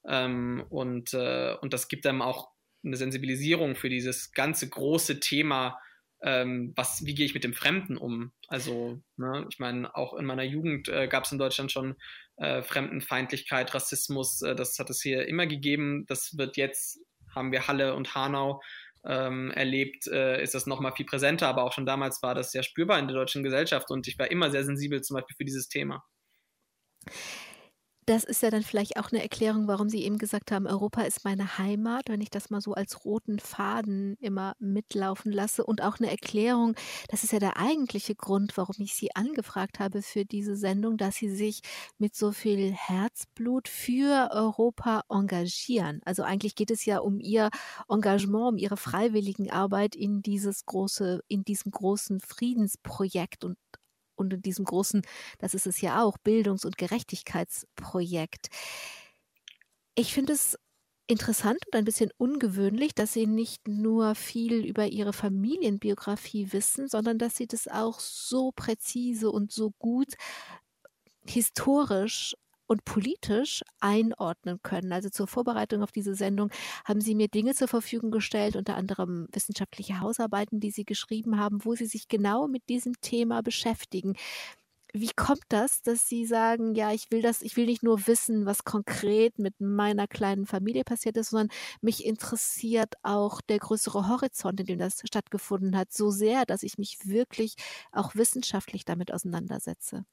Ähm, und, äh, und das gibt einem auch eine Sensibilisierung für dieses ganze große Thema ähm, was, wie gehe ich mit dem Fremden um? Also, ne, ich meine, auch in meiner Jugend äh, gab es in Deutschland schon äh, Fremdenfeindlichkeit, Rassismus, äh, das hat es hier immer gegeben. Das wird jetzt, haben wir Halle und Hanau ähm, erlebt, äh, ist das nochmal viel präsenter, aber auch schon damals war das sehr spürbar in der deutschen Gesellschaft und ich war immer sehr sensibel zum Beispiel für dieses Thema. Das ist ja dann vielleicht auch eine Erklärung, warum Sie eben gesagt haben, Europa ist meine Heimat, wenn ich das mal so als roten Faden immer mitlaufen lasse. Und auch eine Erklärung, das ist ja der eigentliche Grund, warum ich Sie angefragt habe für diese Sendung, dass Sie sich mit so viel Herzblut für Europa engagieren. Also eigentlich geht es ja um Ihr Engagement, um Ihre freiwilligen Arbeit in dieses große, in diesem großen Friedensprojekt und und in diesem großen, das ist es ja auch, Bildungs- und Gerechtigkeitsprojekt. Ich finde es interessant und ein bisschen ungewöhnlich, dass Sie nicht nur viel über Ihre Familienbiografie wissen, sondern dass Sie das auch so präzise und so gut historisch und politisch einordnen können. Also zur Vorbereitung auf diese Sendung haben Sie mir Dinge zur Verfügung gestellt, unter anderem wissenschaftliche Hausarbeiten, die Sie geschrieben haben, wo Sie sich genau mit diesem Thema beschäftigen. Wie kommt das, dass Sie sagen, ja, ich will das, ich will nicht nur wissen, was konkret mit meiner kleinen Familie passiert ist, sondern mich interessiert auch der größere Horizont, in dem das stattgefunden hat, so sehr, dass ich mich wirklich auch wissenschaftlich damit auseinandersetze?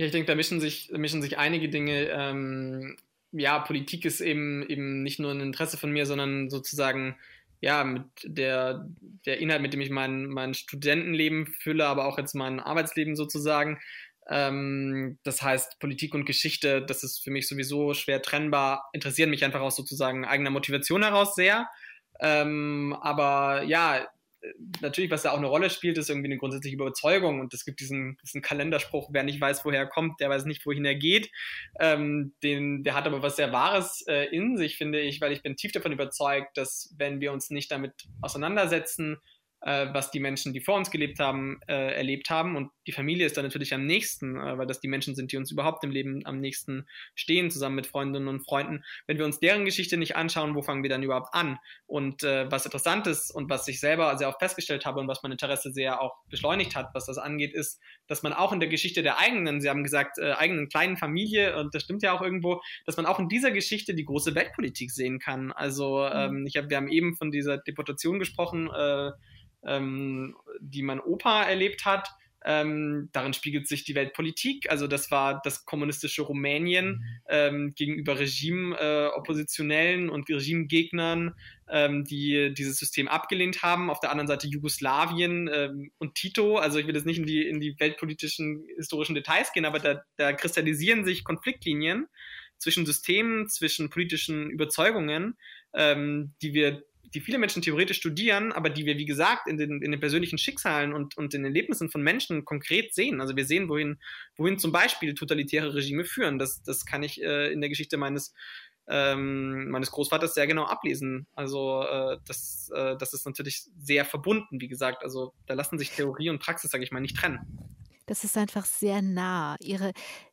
Ja, ich denke, da mischen sich, mischen sich einige Dinge. Ähm, ja, Politik ist eben, eben nicht nur ein Interesse von mir, sondern sozusagen ja, mit der, der Inhalt, mit dem ich mein, mein Studentenleben fülle, aber auch jetzt mein Arbeitsleben sozusagen. Ähm, das heißt, Politik und Geschichte, das ist für mich sowieso schwer trennbar, interessieren mich einfach aus sozusagen eigener Motivation heraus sehr. Ähm, aber ja, natürlich, was da auch eine Rolle spielt, ist irgendwie eine grundsätzliche Überzeugung. Und es gibt diesen, diesen Kalenderspruch, wer nicht weiß, woher er kommt, der weiß nicht, wohin er geht. Ähm, den, der hat aber was sehr Wahres äh, in sich, finde ich, weil ich bin tief davon überzeugt, dass wenn wir uns nicht damit auseinandersetzen, was die Menschen, die vor uns gelebt haben, äh, erlebt haben. Und die Familie ist da natürlich am nächsten, äh, weil das die Menschen sind, die uns überhaupt im Leben am nächsten stehen, zusammen mit Freundinnen und Freunden. Wenn wir uns deren Geschichte nicht anschauen, wo fangen wir dann überhaupt an? Und äh, was interessant ist und was ich selber sehr oft festgestellt habe und was mein Interesse sehr auch beschleunigt hat, was das angeht, ist, dass man auch in der Geschichte der eigenen, Sie haben gesagt, äh, eigenen kleinen Familie, und das stimmt ja auch irgendwo, dass man auch in dieser Geschichte die große Weltpolitik sehen kann. Also mhm. ähm, ich hab, wir haben eben von dieser Deportation gesprochen, äh, ähm, die mein Opa erlebt hat. Ähm, darin spiegelt sich die Weltpolitik. Also das war das kommunistische Rumänien mhm. ähm, gegenüber Regime-Oppositionellen äh, und Regimegegnern, ähm, die dieses System abgelehnt haben. Auf der anderen Seite Jugoslawien ähm, und Tito. Also ich will jetzt nicht in die, in die weltpolitischen, historischen Details gehen, aber da, da kristallisieren sich Konfliktlinien zwischen Systemen, zwischen politischen Überzeugungen, ähm, die wir die viele Menschen theoretisch studieren, aber die wir, wie gesagt, in den, in den persönlichen Schicksalen und, und den Erlebnissen von Menschen konkret sehen. Also wir sehen, wohin, wohin zum Beispiel totalitäre Regime führen. Das, das kann ich äh, in der Geschichte meines, ähm, meines Großvaters sehr genau ablesen. Also äh, das, äh, das ist natürlich sehr verbunden, wie gesagt. Also da lassen sich Theorie und Praxis, sage ich mal, nicht trennen. Das ist einfach sehr nah. Ihre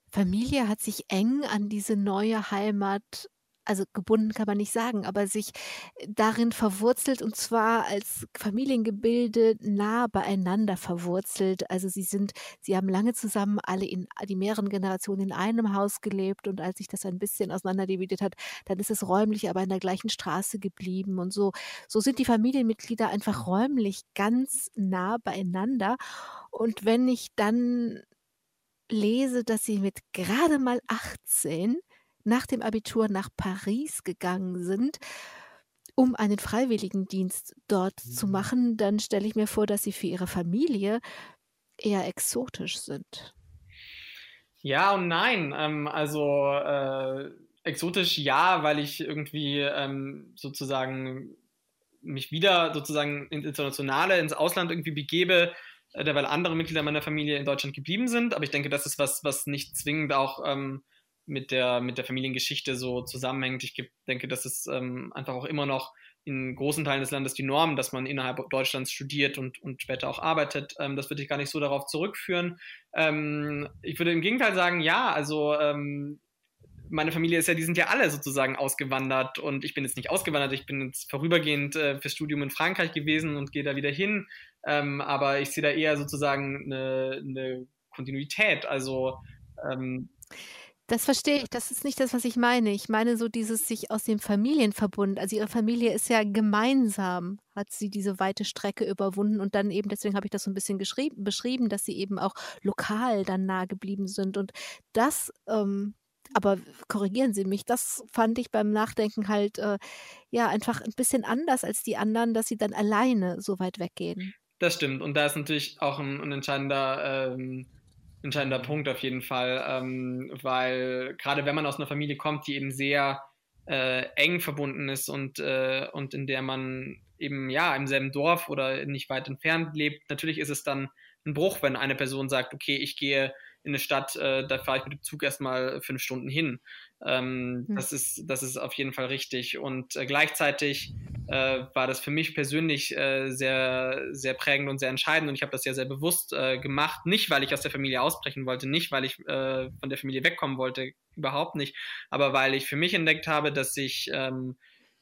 Familie hat sich eng an diese neue Heimat also gebunden kann man nicht sagen, aber sich äh, darin verwurzelt und zwar als Familiengebilde nah beieinander verwurzelt. Also sie sind, sie haben lange zusammen alle in die mehreren Generationen in einem Haus gelebt und als sich das ein bisschen auseinanderdividiert hat, dann ist es räumlich aber in der gleichen Straße geblieben und so. So sind die Familienmitglieder einfach räumlich ganz nah beieinander. Und wenn ich dann lese, dass sie mit gerade mal 18 nach dem Abitur nach Paris gegangen sind, um einen Freiwilligendienst dort zu mhm. machen, dann stelle ich mir vor, dass sie für ihre Familie eher exotisch sind. Ja und nein. Ähm, also äh, exotisch ja, weil ich irgendwie ähm, sozusagen mich wieder sozusagen ins Internationale, ins Ausland irgendwie begebe, äh, weil andere Mitglieder meiner Familie in Deutschland geblieben sind. Aber ich denke, das ist was, was nicht zwingend auch ähm, mit der, mit der Familiengeschichte so zusammenhängt. Ich denke, das ist ähm, einfach auch immer noch in großen Teilen des Landes die Norm, dass man innerhalb Deutschlands studiert und, und später auch arbeitet. Ähm, das würde ich gar nicht so darauf zurückführen. Ähm, ich würde im Gegenteil sagen, ja, also ähm, meine Familie ist ja, die sind ja alle sozusagen ausgewandert und ich bin jetzt nicht ausgewandert, ich bin jetzt vorübergehend äh, fürs Studium in Frankreich gewesen und gehe da wieder hin. Ähm, aber ich sehe da eher sozusagen eine, eine Kontinuität. Also ähm, das verstehe ich. Das ist nicht das, was ich meine. Ich meine so dieses sich aus dem Familienverbund. Also ihre Familie ist ja gemeinsam, hat sie diese weite Strecke überwunden und dann eben, deswegen habe ich das so ein bisschen beschrieben, dass sie eben auch lokal dann nah geblieben sind. Und das, ähm, aber korrigieren Sie mich, das fand ich beim Nachdenken halt äh, ja einfach ein bisschen anders als die anderen, dass sie dann alleine so weit weggehen. Das stimmt. Und da ist natürlich auch ein, ein entscheidender ähm entscheidender Punkt auf jeden Fall, ähm, weil gerade wenn man aus einer Familie kommt, die eben sehr äh, eng verbunden ist und, äh, und in der man eben ja im selben Dorf oder nicht weit entfernt lebt, natürlich ist es dann ein Bruch, wenn eine Person sagt, okay, ich gehe in eine Stadt, äh, da fahre ich mit dem Zug erstmal fünf Stunden hin. Ähm, mhm. das, ist, das ist auf jeden Fall richtig. Und äh, gleichzeitig äh, war das für mich persönlich äh, sehr, sehr prägend und sehr entscheidend. Und ich habe das ja sehr bewusst äh, gemacht. Nicht, weil ich aus der Familie ausbrechen wollte, nicht, weil ich äh, von der Familie wegkommen wollte, überhaupt nicht, aber weil ich für mich entdeckt habe, dass ich ähm,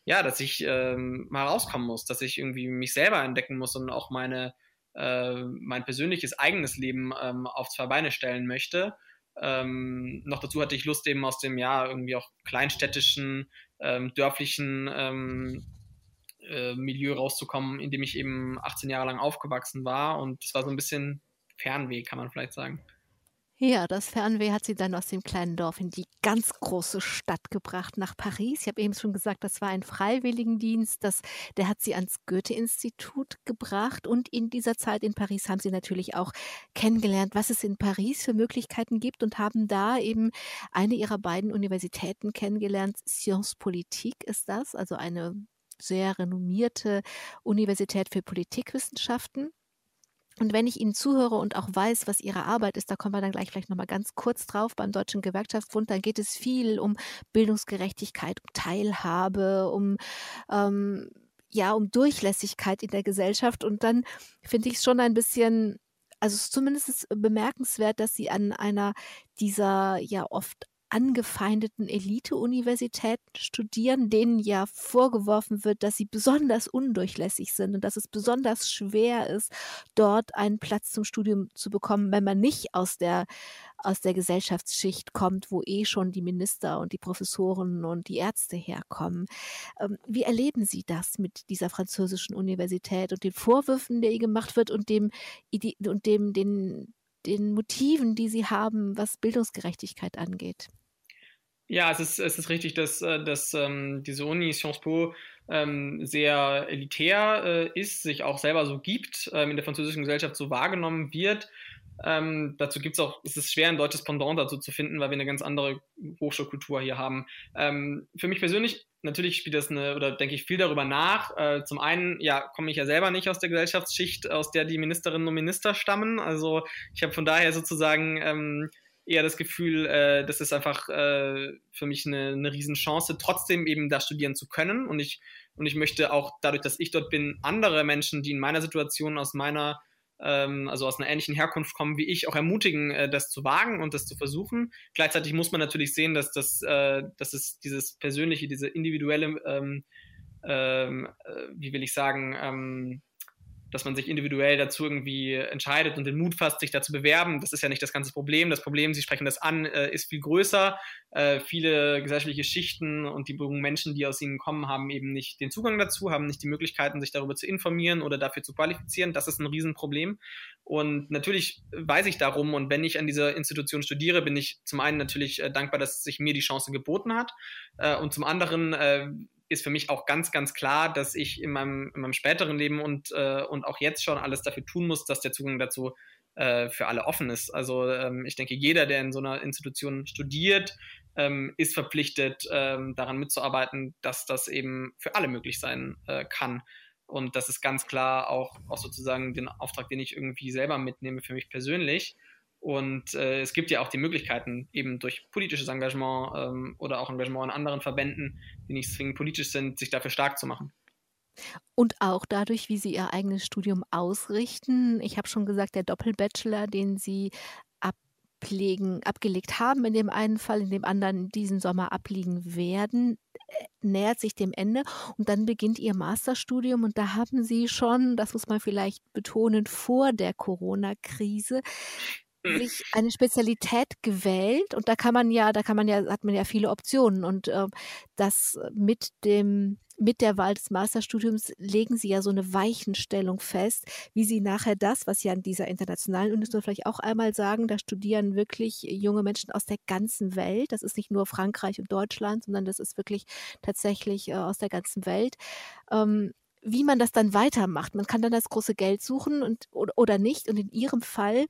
ja, dass ich ähm, mal rauskommen muss, dass ich irgendwie mich selber entdecken muss und auch meine äh, mein persönliches eigenes Leben ähm, auf zwei Beine stellen möchte. Ähm, noch dazu hatte ich Lust, eben aus dem ja irgendwie auch kleinstädtischen, ähm, dörflichen ähm, äh, Milieu rauszukommen, in dem ich eben 18 Jahre lang aufgewachsen war. Und das war so ein bisschen Fernweh, kann man vielleicht sagen. Ja, das Fernweh hat sie dann aus dem kleinen Dorf in die ganz große Stadt gebracht, nach Paris. Ich habe eben schon gesagt, das war ein Freiwilligendienst. Das, der hat sie ans Goethe-Institut gebracht. Und in dieser Zeit in Paris haben sie natürlich auch kennengelernt, was es in Paris für Möglichkeiten gibt und haben da eben eine ihrer beiden Universitäten kennengelernt. Sciences Politique ist das, also eine sehr renommierte Universität für Politikwissenschaften. Und wenn ich Ihnen zuhöre und auch weiß, was Ihre Arbeit ist, da kommen wir dann gleich vielleicht nochmal ganz kurz drauf beim Deutschen Gewerkschaftsbund, dann geht es viel um Bildungsgerechtigkeit, um Teilhabe, um ähm, ja, um Durchlässigkeit in der Gesellschaft. Und dann finde ich es schon ein bisschen, also zumindest bemerkenswert, dass sie an einer dieser ja oft angefeindeten Elite-Universitäten studieren, denen ja vorgeworfen wird, dass sie besonders undurchlässig sind und dass es besonders schwer ist, dort einen Platz zum Studium zu bekommen, wenn man nicht aus der, aus der Gesellschaftsschicht kommt, wo eh schon die Minister und die Professoren und die Ärzte herkommen. Ähm, wie erleben Sie das mit dieser französischen Universität und den Vorwürfen, der ihr gemacht wird und dem, und dem den, den Motiven, die Sie haben, was Bildungsgerechtigkeit angeht? Ja, es ist, es ist richtig, dass, äh, dass ähm, diese Uni Sciences Po ähm, sehr elitär äh, ist, sich auch selber so gibt, ähm, in der französischen Gesellschaft so wahrgenommen wird. Ähm, dazu gibt es auch, es ist schwer, ein deutsches Pendant dazu zu finden, weil wir eine ganz andere Hochschulkultur hier haben. Ähm, für mich persönlich, natürlich spielt das eine, oder denke ich viel darüber nach. Äh, zum einen, ja, komme ich ja selber nicht aus der Gesellschaftsschicht, aus der die Ministerinnen und Minister stammen. Also ich habe von daher sozusagen ähm, eher das Gefühl, äh, das ist einfach äh, für mich eine, eine Riesenchance, trotzdem eben da studieren zu können. Und ich, und ich möchte auch dadurch, dass ich dort bin, andere Menschen, die in meiner Situation aus meiner, ähm, also aus einer ähnlichen Herkunft kommen wie ich, auch ermutigen, äh, das zu wagen und das zu versuchen. Gleichzeitig muss man natürlich sehen, dass das, äh, dass es dieses persönliche, diese individuelle, ähm, ähm, äh, wie will ich sagen, ähm, dass man sich individuell dazu irgendwie entscheidet und den Mut fasst, sich da zu bewerben. Das ist ja nicht das ganze Problem. Das Problem, Sie sprechen das an, äh, ist viel größer. Äh, viele gesellschaftliche Schichten und die Menschen, die aus ihnen kommen, haben eben nicht den Zugang dazu, haben nicht die Möglichkeiten, sich darüber zu informieren oder dafür zu qualifizieren. Das ist ein Riesenproblem. Und natürlich weiß ich darum und wenn ich an dieser Institution studiere, bin ich zum einen natürlich äh, dankbar, dass sich mir die Chance geboten hat und zum anderen ist für mich auch ganz, ganz klar, dass ich in meinem, in meinem späteren Leben und, äh, und auch jetzt schon alles dafür tun muss, dass der Zugang dazu äh, für alle offen ist. Also ähm, ich denke, jeder, der in so einer Institution studiert, ähm, ist verpflichtet, ähm, daran mitzuarbeiten, dass das eben für alle möglich sein äh, kann. Und das ist ganz klar auch, auch sozusagen den Auftrag, den ich irgendwie selber mitnehme für mich persönlich. Und äh, es gibt ja auch die Möglichkeiten, eben durch politisches Engagement ähm, oder auch Engagement in anderen Verbänden, die nicht zwingend politisch sind, sich dafür stark zu machen. Und auch dadurch, wie Sie Ihr eigenes Studium ausrichten. Ich habe schon gesagt, der Doppelbachelor, den Sie ablegen, abgelegt haben in dem einen Fall, in dem anderen diesen Sommer abliegen werden, äh, nähert sich dem Ende und dann beginnt Ihr Masterstudium und da haben Sie schon, das muss man vielleicht betonen, vor der Corona-Krise. Sich eine Spezialität gewählt und da kann man ja, da kann man ja, hat man ja viele Optionen und äh, das mit dem mit der Wahl des Masterstudiums legen Sie ja so eine Weichenstellung fest, wie Sie nachher das, was Sie an dieser internationalen Universität vielleicht auch einmal sagen, da studieren wirklich junge Menschen aus der ganzen Welt. Das ist nicht nur Frankreich und Deutschland, sondern das ist wirklich tatsächlich äh, aus der ganzen Welt. Ähm, wie man das dann weitermacht. Man kann dann das große Geld suchen und, oder, nicht. Und in Ihrem Fall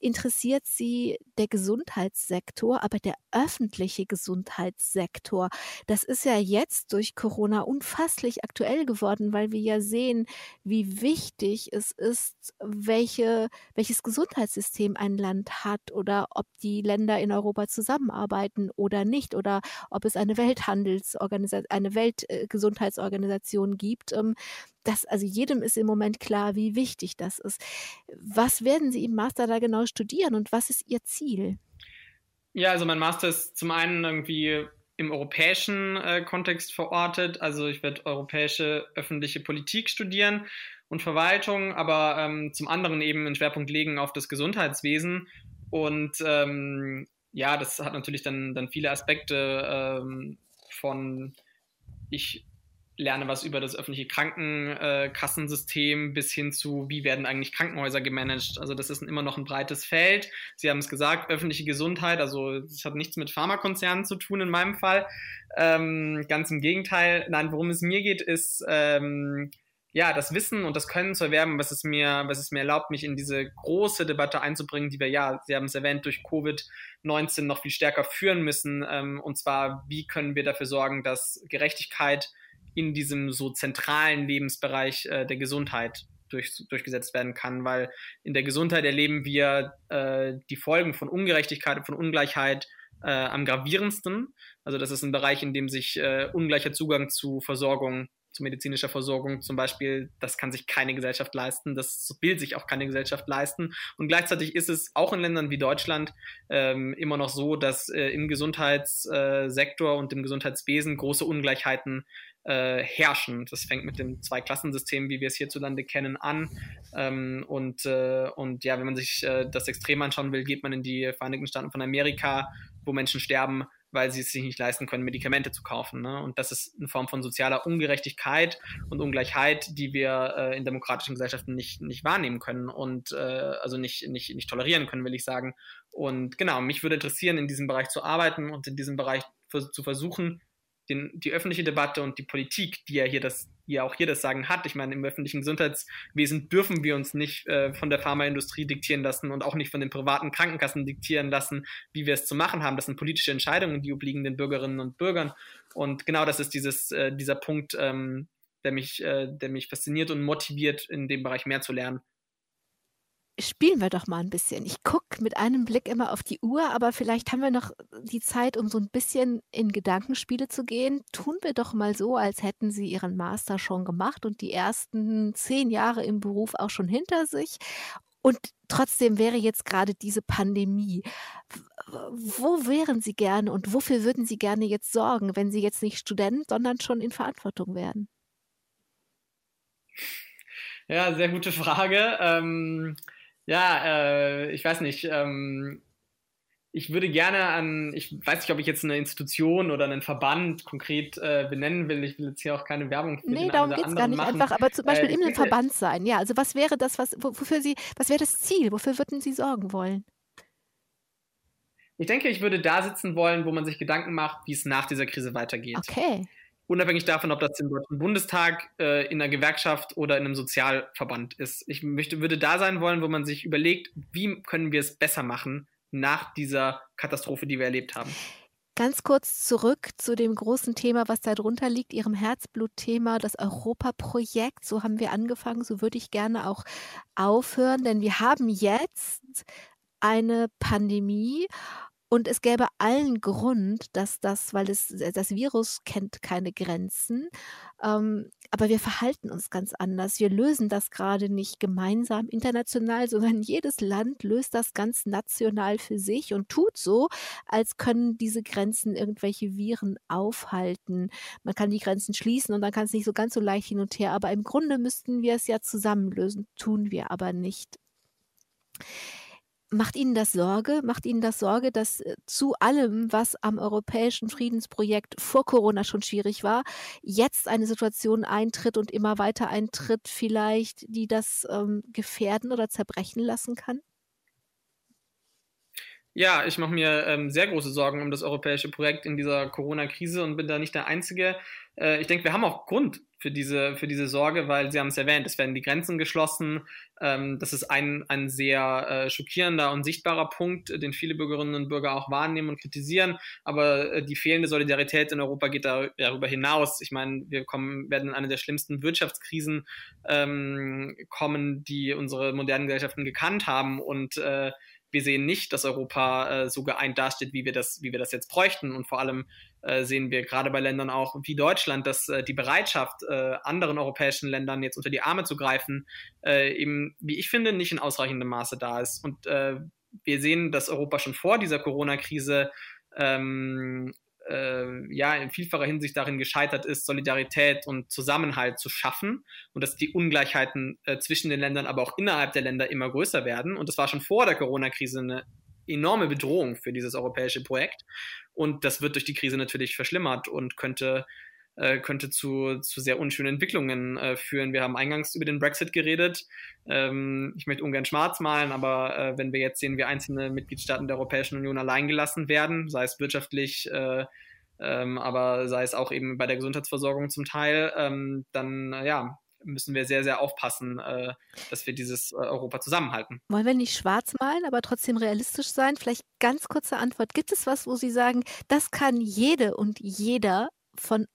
interessiert Sie der Gesundheitssektor, aber der öffentliche Gesundheitssektor. Das ist ja jetzt durch Corona unfasslich aktuell geworden, weil wir ja sehen, wie wichtig es ist, welche, welches Gesundheitssystem ein Land hat oder ob die Länder in Europa zusammenarbeiten oder nicht oder ob es eine Welthandelsorganisation, eine Weltgesundheitsorganisation gibt. Das, also jedem ist im Moment klar, wie wichtig das ist. Was werden Sie im Master da genau studieren und was ist Ihr Ziel? Ja, also mein Master ist zum einen irgendwie im europäischen äh, Kontext verortet. Also ich werde europäische öffentliche Politik studieren und Verwaltung, aber ähm, zum anderen eben einen Schwerpunkt legen auf das Gesundheitswesen. Und ähm, ja, das hat natürlich dann, dann viele Aspekte ähm, von ich lerne was über das öffentliche Krankenkassensystem bis hin zu, wie werden eigentlich Krankenhäuser gemanagt. Also das ist immer noch ein breites Feld. Sie haben es gesagt, öffentliche Gesundheit, also es hat nichts mit Pharmakonzernen zu tun in meinem Fall. Ähm, ganz im Gegenteil. Nein, worum es mir geht, ist ähm, ja das Wissen und das Können zu erwerben, was es mir, was es mir erlaubt, mich in diese große Debatte einzubringen, die wir ja, Sie haben es erwähnt, durch Covid-19 noch viel stärker führen müssen. Ähm, und zwar, wie können wir dafür sorgen, dass Gerechtigkeit in diesem so zentralen Lebensbereich äh, der Gesundheit durch, durchgesetzt werden kann, weil in der Gesundheit erleben wir äh, die Folgen von Ungerechtigkeit und von Ungleichheit äh, am gravierendsten. Also das ist ein Bereich, in dem sich äh, ungleicher Zugang zu Versorgung zu medizinischer Versorgung zum Beispiel, das kann sich keine Gesellschaft leisten, das will sich auch keine Gesellschaft leisten. Und gleichzeitig ist es auch in Ländern wie Deutschland ähm, immer noch so, dass äh, im Gesundheitssektor und im Gesundheitswesen große Ungleichheiten äh, herrschen. Das fängt mit dem Zweiklassensystem, wie wir es hierzulande kennen, an. Ähm, und, äh, und ja, wenn man sich äh, das Extrem anschauen will, geht man in die Vereinigten Staaten von Amerika, wo Menschen sterben, weil sie es sich nicht leisten können, Medikamente zu kaufen. Ne? Und das ist eine Form von sozialer Ungerechtigkeit und Ungleichheit, die wir äh, in demokratischen Gesellschaften nicht, nicht wahrnehmen können und äh, also nicht, nicht, nicht tolerieren können, will ich sagen. Und genau, mich würde interessieren, in diesem Bereich zu arbeiten und in diesem Bereich zu versuchen, den, die öffentliche Debatte und die Politik, die ja hier das, ja auch hier das Sagen hat. Ich meine, im öffentlichen Gesundheitswesen dürfen wir uns nicht äh, von der Pharmaindustrie diktieren lassen und auch nicht von den privaten Krankenkassen diktieren lassen, wie wir es zu machen haben. Das sind politische Entscheidungen, die obliegen den Bürgerinnen und Bürgern. Und genau das ist dieses, äh, dieser Punkt, ähm, der mich, äh, der mich fasziniert und motiviert, in dem Bereich mehr zu lernen spielen wir doch mal ein bisschen. Ich gucke mit einem Blick immer auf die Uhr, aber vielleicht haben wir noch die Zeit, um so ein bisschen in Gedankenspiele zu gehen. Tun wir doch mal so, als hätten Sie Ihren Master schon gemacht und die ersten zehn Jahre im Beruf auch schon hinter sich. Und trotzdem wäre jetzt gerade diese Pandemie. Wo wären Sie gerne und wofür würden Sie gerne jetzt sorgen, wenn Sie jetzt nicht Student, sondern schon in Verantwortung wären? Ja, sehr gute Frage. Ähm ja, äh, ich weiß nicht. Ähm, ich würde gerne an, ich weiß nicht, ob ich jetzt eine Institution oder einen Verband konkret äh, benennen will. Ich will jetzt hier auch keine Werbung für Nee, darum geht es gar nicht machen. einfach, aber zum Beispiel äh, eben ein Verband sein. Ja, also was wäre das, was, wofür Sie, was wäre das Ziel? Wofür würden Sie sorgen wollen? Ich denke, ich würde da sitzen wollen, wo man sich Gedanken macht, wie es nach dieser Krise weitergeht. Okay unabhängig davon, ob das im Deutschen Bundestag, äh, in einer Gewerkschaft oder in einem Sozialverband ist. Ich möchte, würde da sein wollen, wo man sich überlegt, wie können wir es besser machen nach dieser Katastrophe, die wir erlebt haben. Ganz kurz zurück zu dem großen Thema, was da drunter liegt, Ihrem Herzblutthema, das Europaprojekt. So haben wir angefangen, so würde ich gerne auch aufhören, denn wir haben jetzt eine Pandemie und es gäbe allen Grund, dass das, weil es, äh, das Virus kennt keine Grenzen, ähm, aber wir verhalten uns ganz anders. Wir lösen das gerade nicht gemeinsam international, sondern jedes Land löst das ganz national für sich und tut so, als können diese Grenzen irgendwelche Viren aufhalten. Man kann die Grenzen schließen und dann kann es nicht so ganz so leicht hin und her, aber im Grunde müssten wir es ja zusammen lösen, tun wir aber nicht. Macht Ihnen das Sorge? Macht Ihnen das Sorge, dass äh, zu allem, was am europäischen Friedensprojekt vor Corona schon schwierig war, jetzt eine Situation eintritt und immer weiter eintritt, vielleicht, die das ähm, gefährden oder zerbrechen lassen kann? Ja, ich mache mir ähm, sehr große Sorgen um das europäische Projekt in dieser Corona-Krise und bin da nicht der Einzige. Äh, ich denke, wir haben auch Grund für diese, für diese Sorge, weil Sie haben es erwähnt, es werden die Grenzen geschlossen. Ähm, das ist ein, ein sehr äh, schockierender und sichtbarer Punkt, den viele Bürgerinnen und Bürger auch wahrnehmen und kritisieren. Aber äh, die fehlende Solidarität in Europa geht da, darüber hinaus. Ich meine, wir kommen, werden in eine der schlimmsten Wirtschaftskrisen ähm, kommen, die unsere modernen Gesellschaften gekannt haben. Und äh, wir sehen nicht, dass Europa äh, so geeint dasteht, wie wir das, wie wir das jetzt bräuchten. Und vor allem äh, sehen wir gerade bei Ländern auch wie Deutschland, dass äh, die Bereitschaft, äh, anderen europäischen Ländern jetzt unter die Arme zu greifen, äh, eben, wie ich finde, nicht in ausreichendem Maße da ist. Und äh, wir sehen, dass Europa schon vor dieser Corona-Krise ähm, äh, ja in vielfacher Hinsicht darin gescheitert ist, Solidarität und Zusammenhalt zu schaffen und dass die Ungleichheiten äh, zwischen den Ländern, aber auch innerhalb der Länder immer größer werden. Und das war schon vor der Corona-Krise eine enorme Bedrohung für dieses europäische Projekt. Und das wird durch die Krise natürlich verschlimmert und könnte äh, könnte zu, zu sehr unschönen Entwicklungen äh, führen. Wir haben eingangs über den Brexit geredet. Ähm, ich möchte ungern schwarz malen, aber äh, wenn wir jetzt sehen, wie einzelne Mitgliedstaaten der Europäischen Union alleingelassen werden, sei es wirtschaftlich, äh, ähm, aber sei es auch eben bei der Gesundheitsversorgung zum Teil, ähm, dann äh, ja, müssen wir sehr, sehr aufpassen, äh, dass wir dieses Europa zusammenhalten. Wollen wir nicht schwarz malen, aber trotzdem realistisch sein? Vielleicht ganz kurze Antwort. Gibt es was, wo Sie sagen, das kann jede und jeder von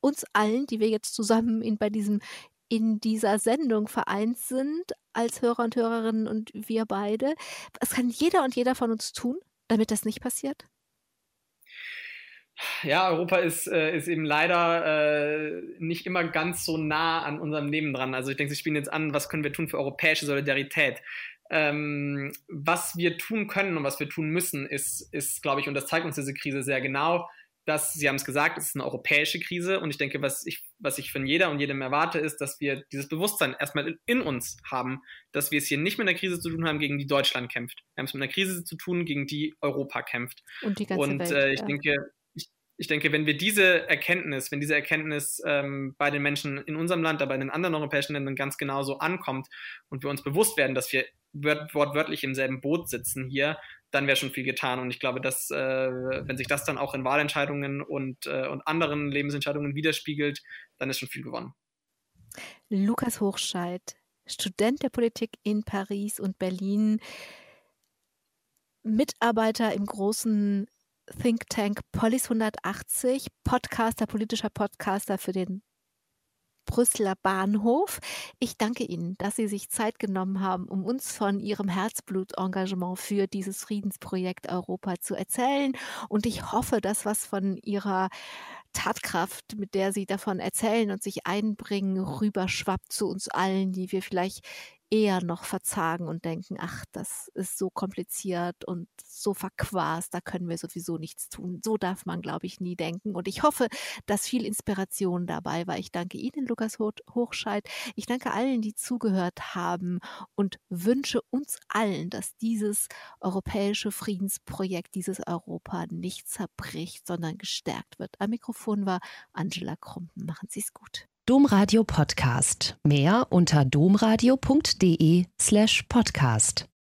uns allen, die wir jetzt zusammen in, bei diesem, in dieser Sendung vereint sind, als Hörer und Hörerinnen und wir beide. Was kann jeder und jeder von uns tun, damit das nicht passiert? Ja, Europa ist, äh, ist eben leider äh, nicht immer ganz so nah an unserem Leben dran. Also ich denke, Sie spielen jetzt an, was können wir tun für europäische Solidarität? Ähm, was wir tun können und was wir tun müssen, ist, ist glaube ich, und das zeigt uns diese Krise sehr genau, dass, Sie haben es gesagt, es ist eine europäische Krise und ich denke, was ich, was ich von jeder und jedem erwarte, ist, dass wir dieses Bewusstsein erstmal in uns haben, dass wir es hier nicht mit einer Krise zu tun haben, gegen die Deutschland kämpft. Wir haben es mit einer Krise zu tun, gegen die Europa kämpft. Und die ganze und, Welt. Äh, ich ja. denke, ich denke, wenn wir diese Erkenntnis, wenn diese Erkenntnis ähm, bei den Menschen in unserem Land, aber in den anderen europäischen Ländern ganz genauso ankommt und wir uns bewusst werden, dass wir wortwörtlich im selben Boot sitzen hier, dann wäre schon viel getan. Und ich glaube, dass, äh, wenn sich das dann auch in Wahlentscheidungen und, äh, und anderen Lebensentscheidungen widerspiegelt, dann ist schon viel gewonnen. Lukas Hochscheid, Student der Politik in Paris und Berlin, Mitarbeiter im großen Think Tank Polis 180, Podcaster, politischer Podcaster für den Brüsseler Bahnhof. Ich danke Ihnen, dass Sie sich Zeit genommen haben, um uns von Ihrem Herzblutengagement für dieses Friedensprojekt Europa zu erzählen. Und ich hoffe, dass was von Ihrer Tatkraft, mit der Sie davon erzählen und sich einbringen, rüberschwappt zu uns allen, die wir vielleicht eher noch verzagen und denken, ach, das ist so kompliziert und so verquast, da können wir sowieso nichts tun. So darf man, glaube ich, nie denken. Und ich hoffe, dass viel Inspiration dabei war. Ich danke Ihnen, Lukas Hochscheid. Ich danke allen, die zugehört haben und wünsche uns allen, dass dieses europäische Friedensprojekt, dieses Europa nicht zerbricht, sondern gestärkt wird. Am Mikrofon war Angela Krumpen. Machen Sie es gut. Domradio Podcast. Mehr unter domradio.de slash podcast.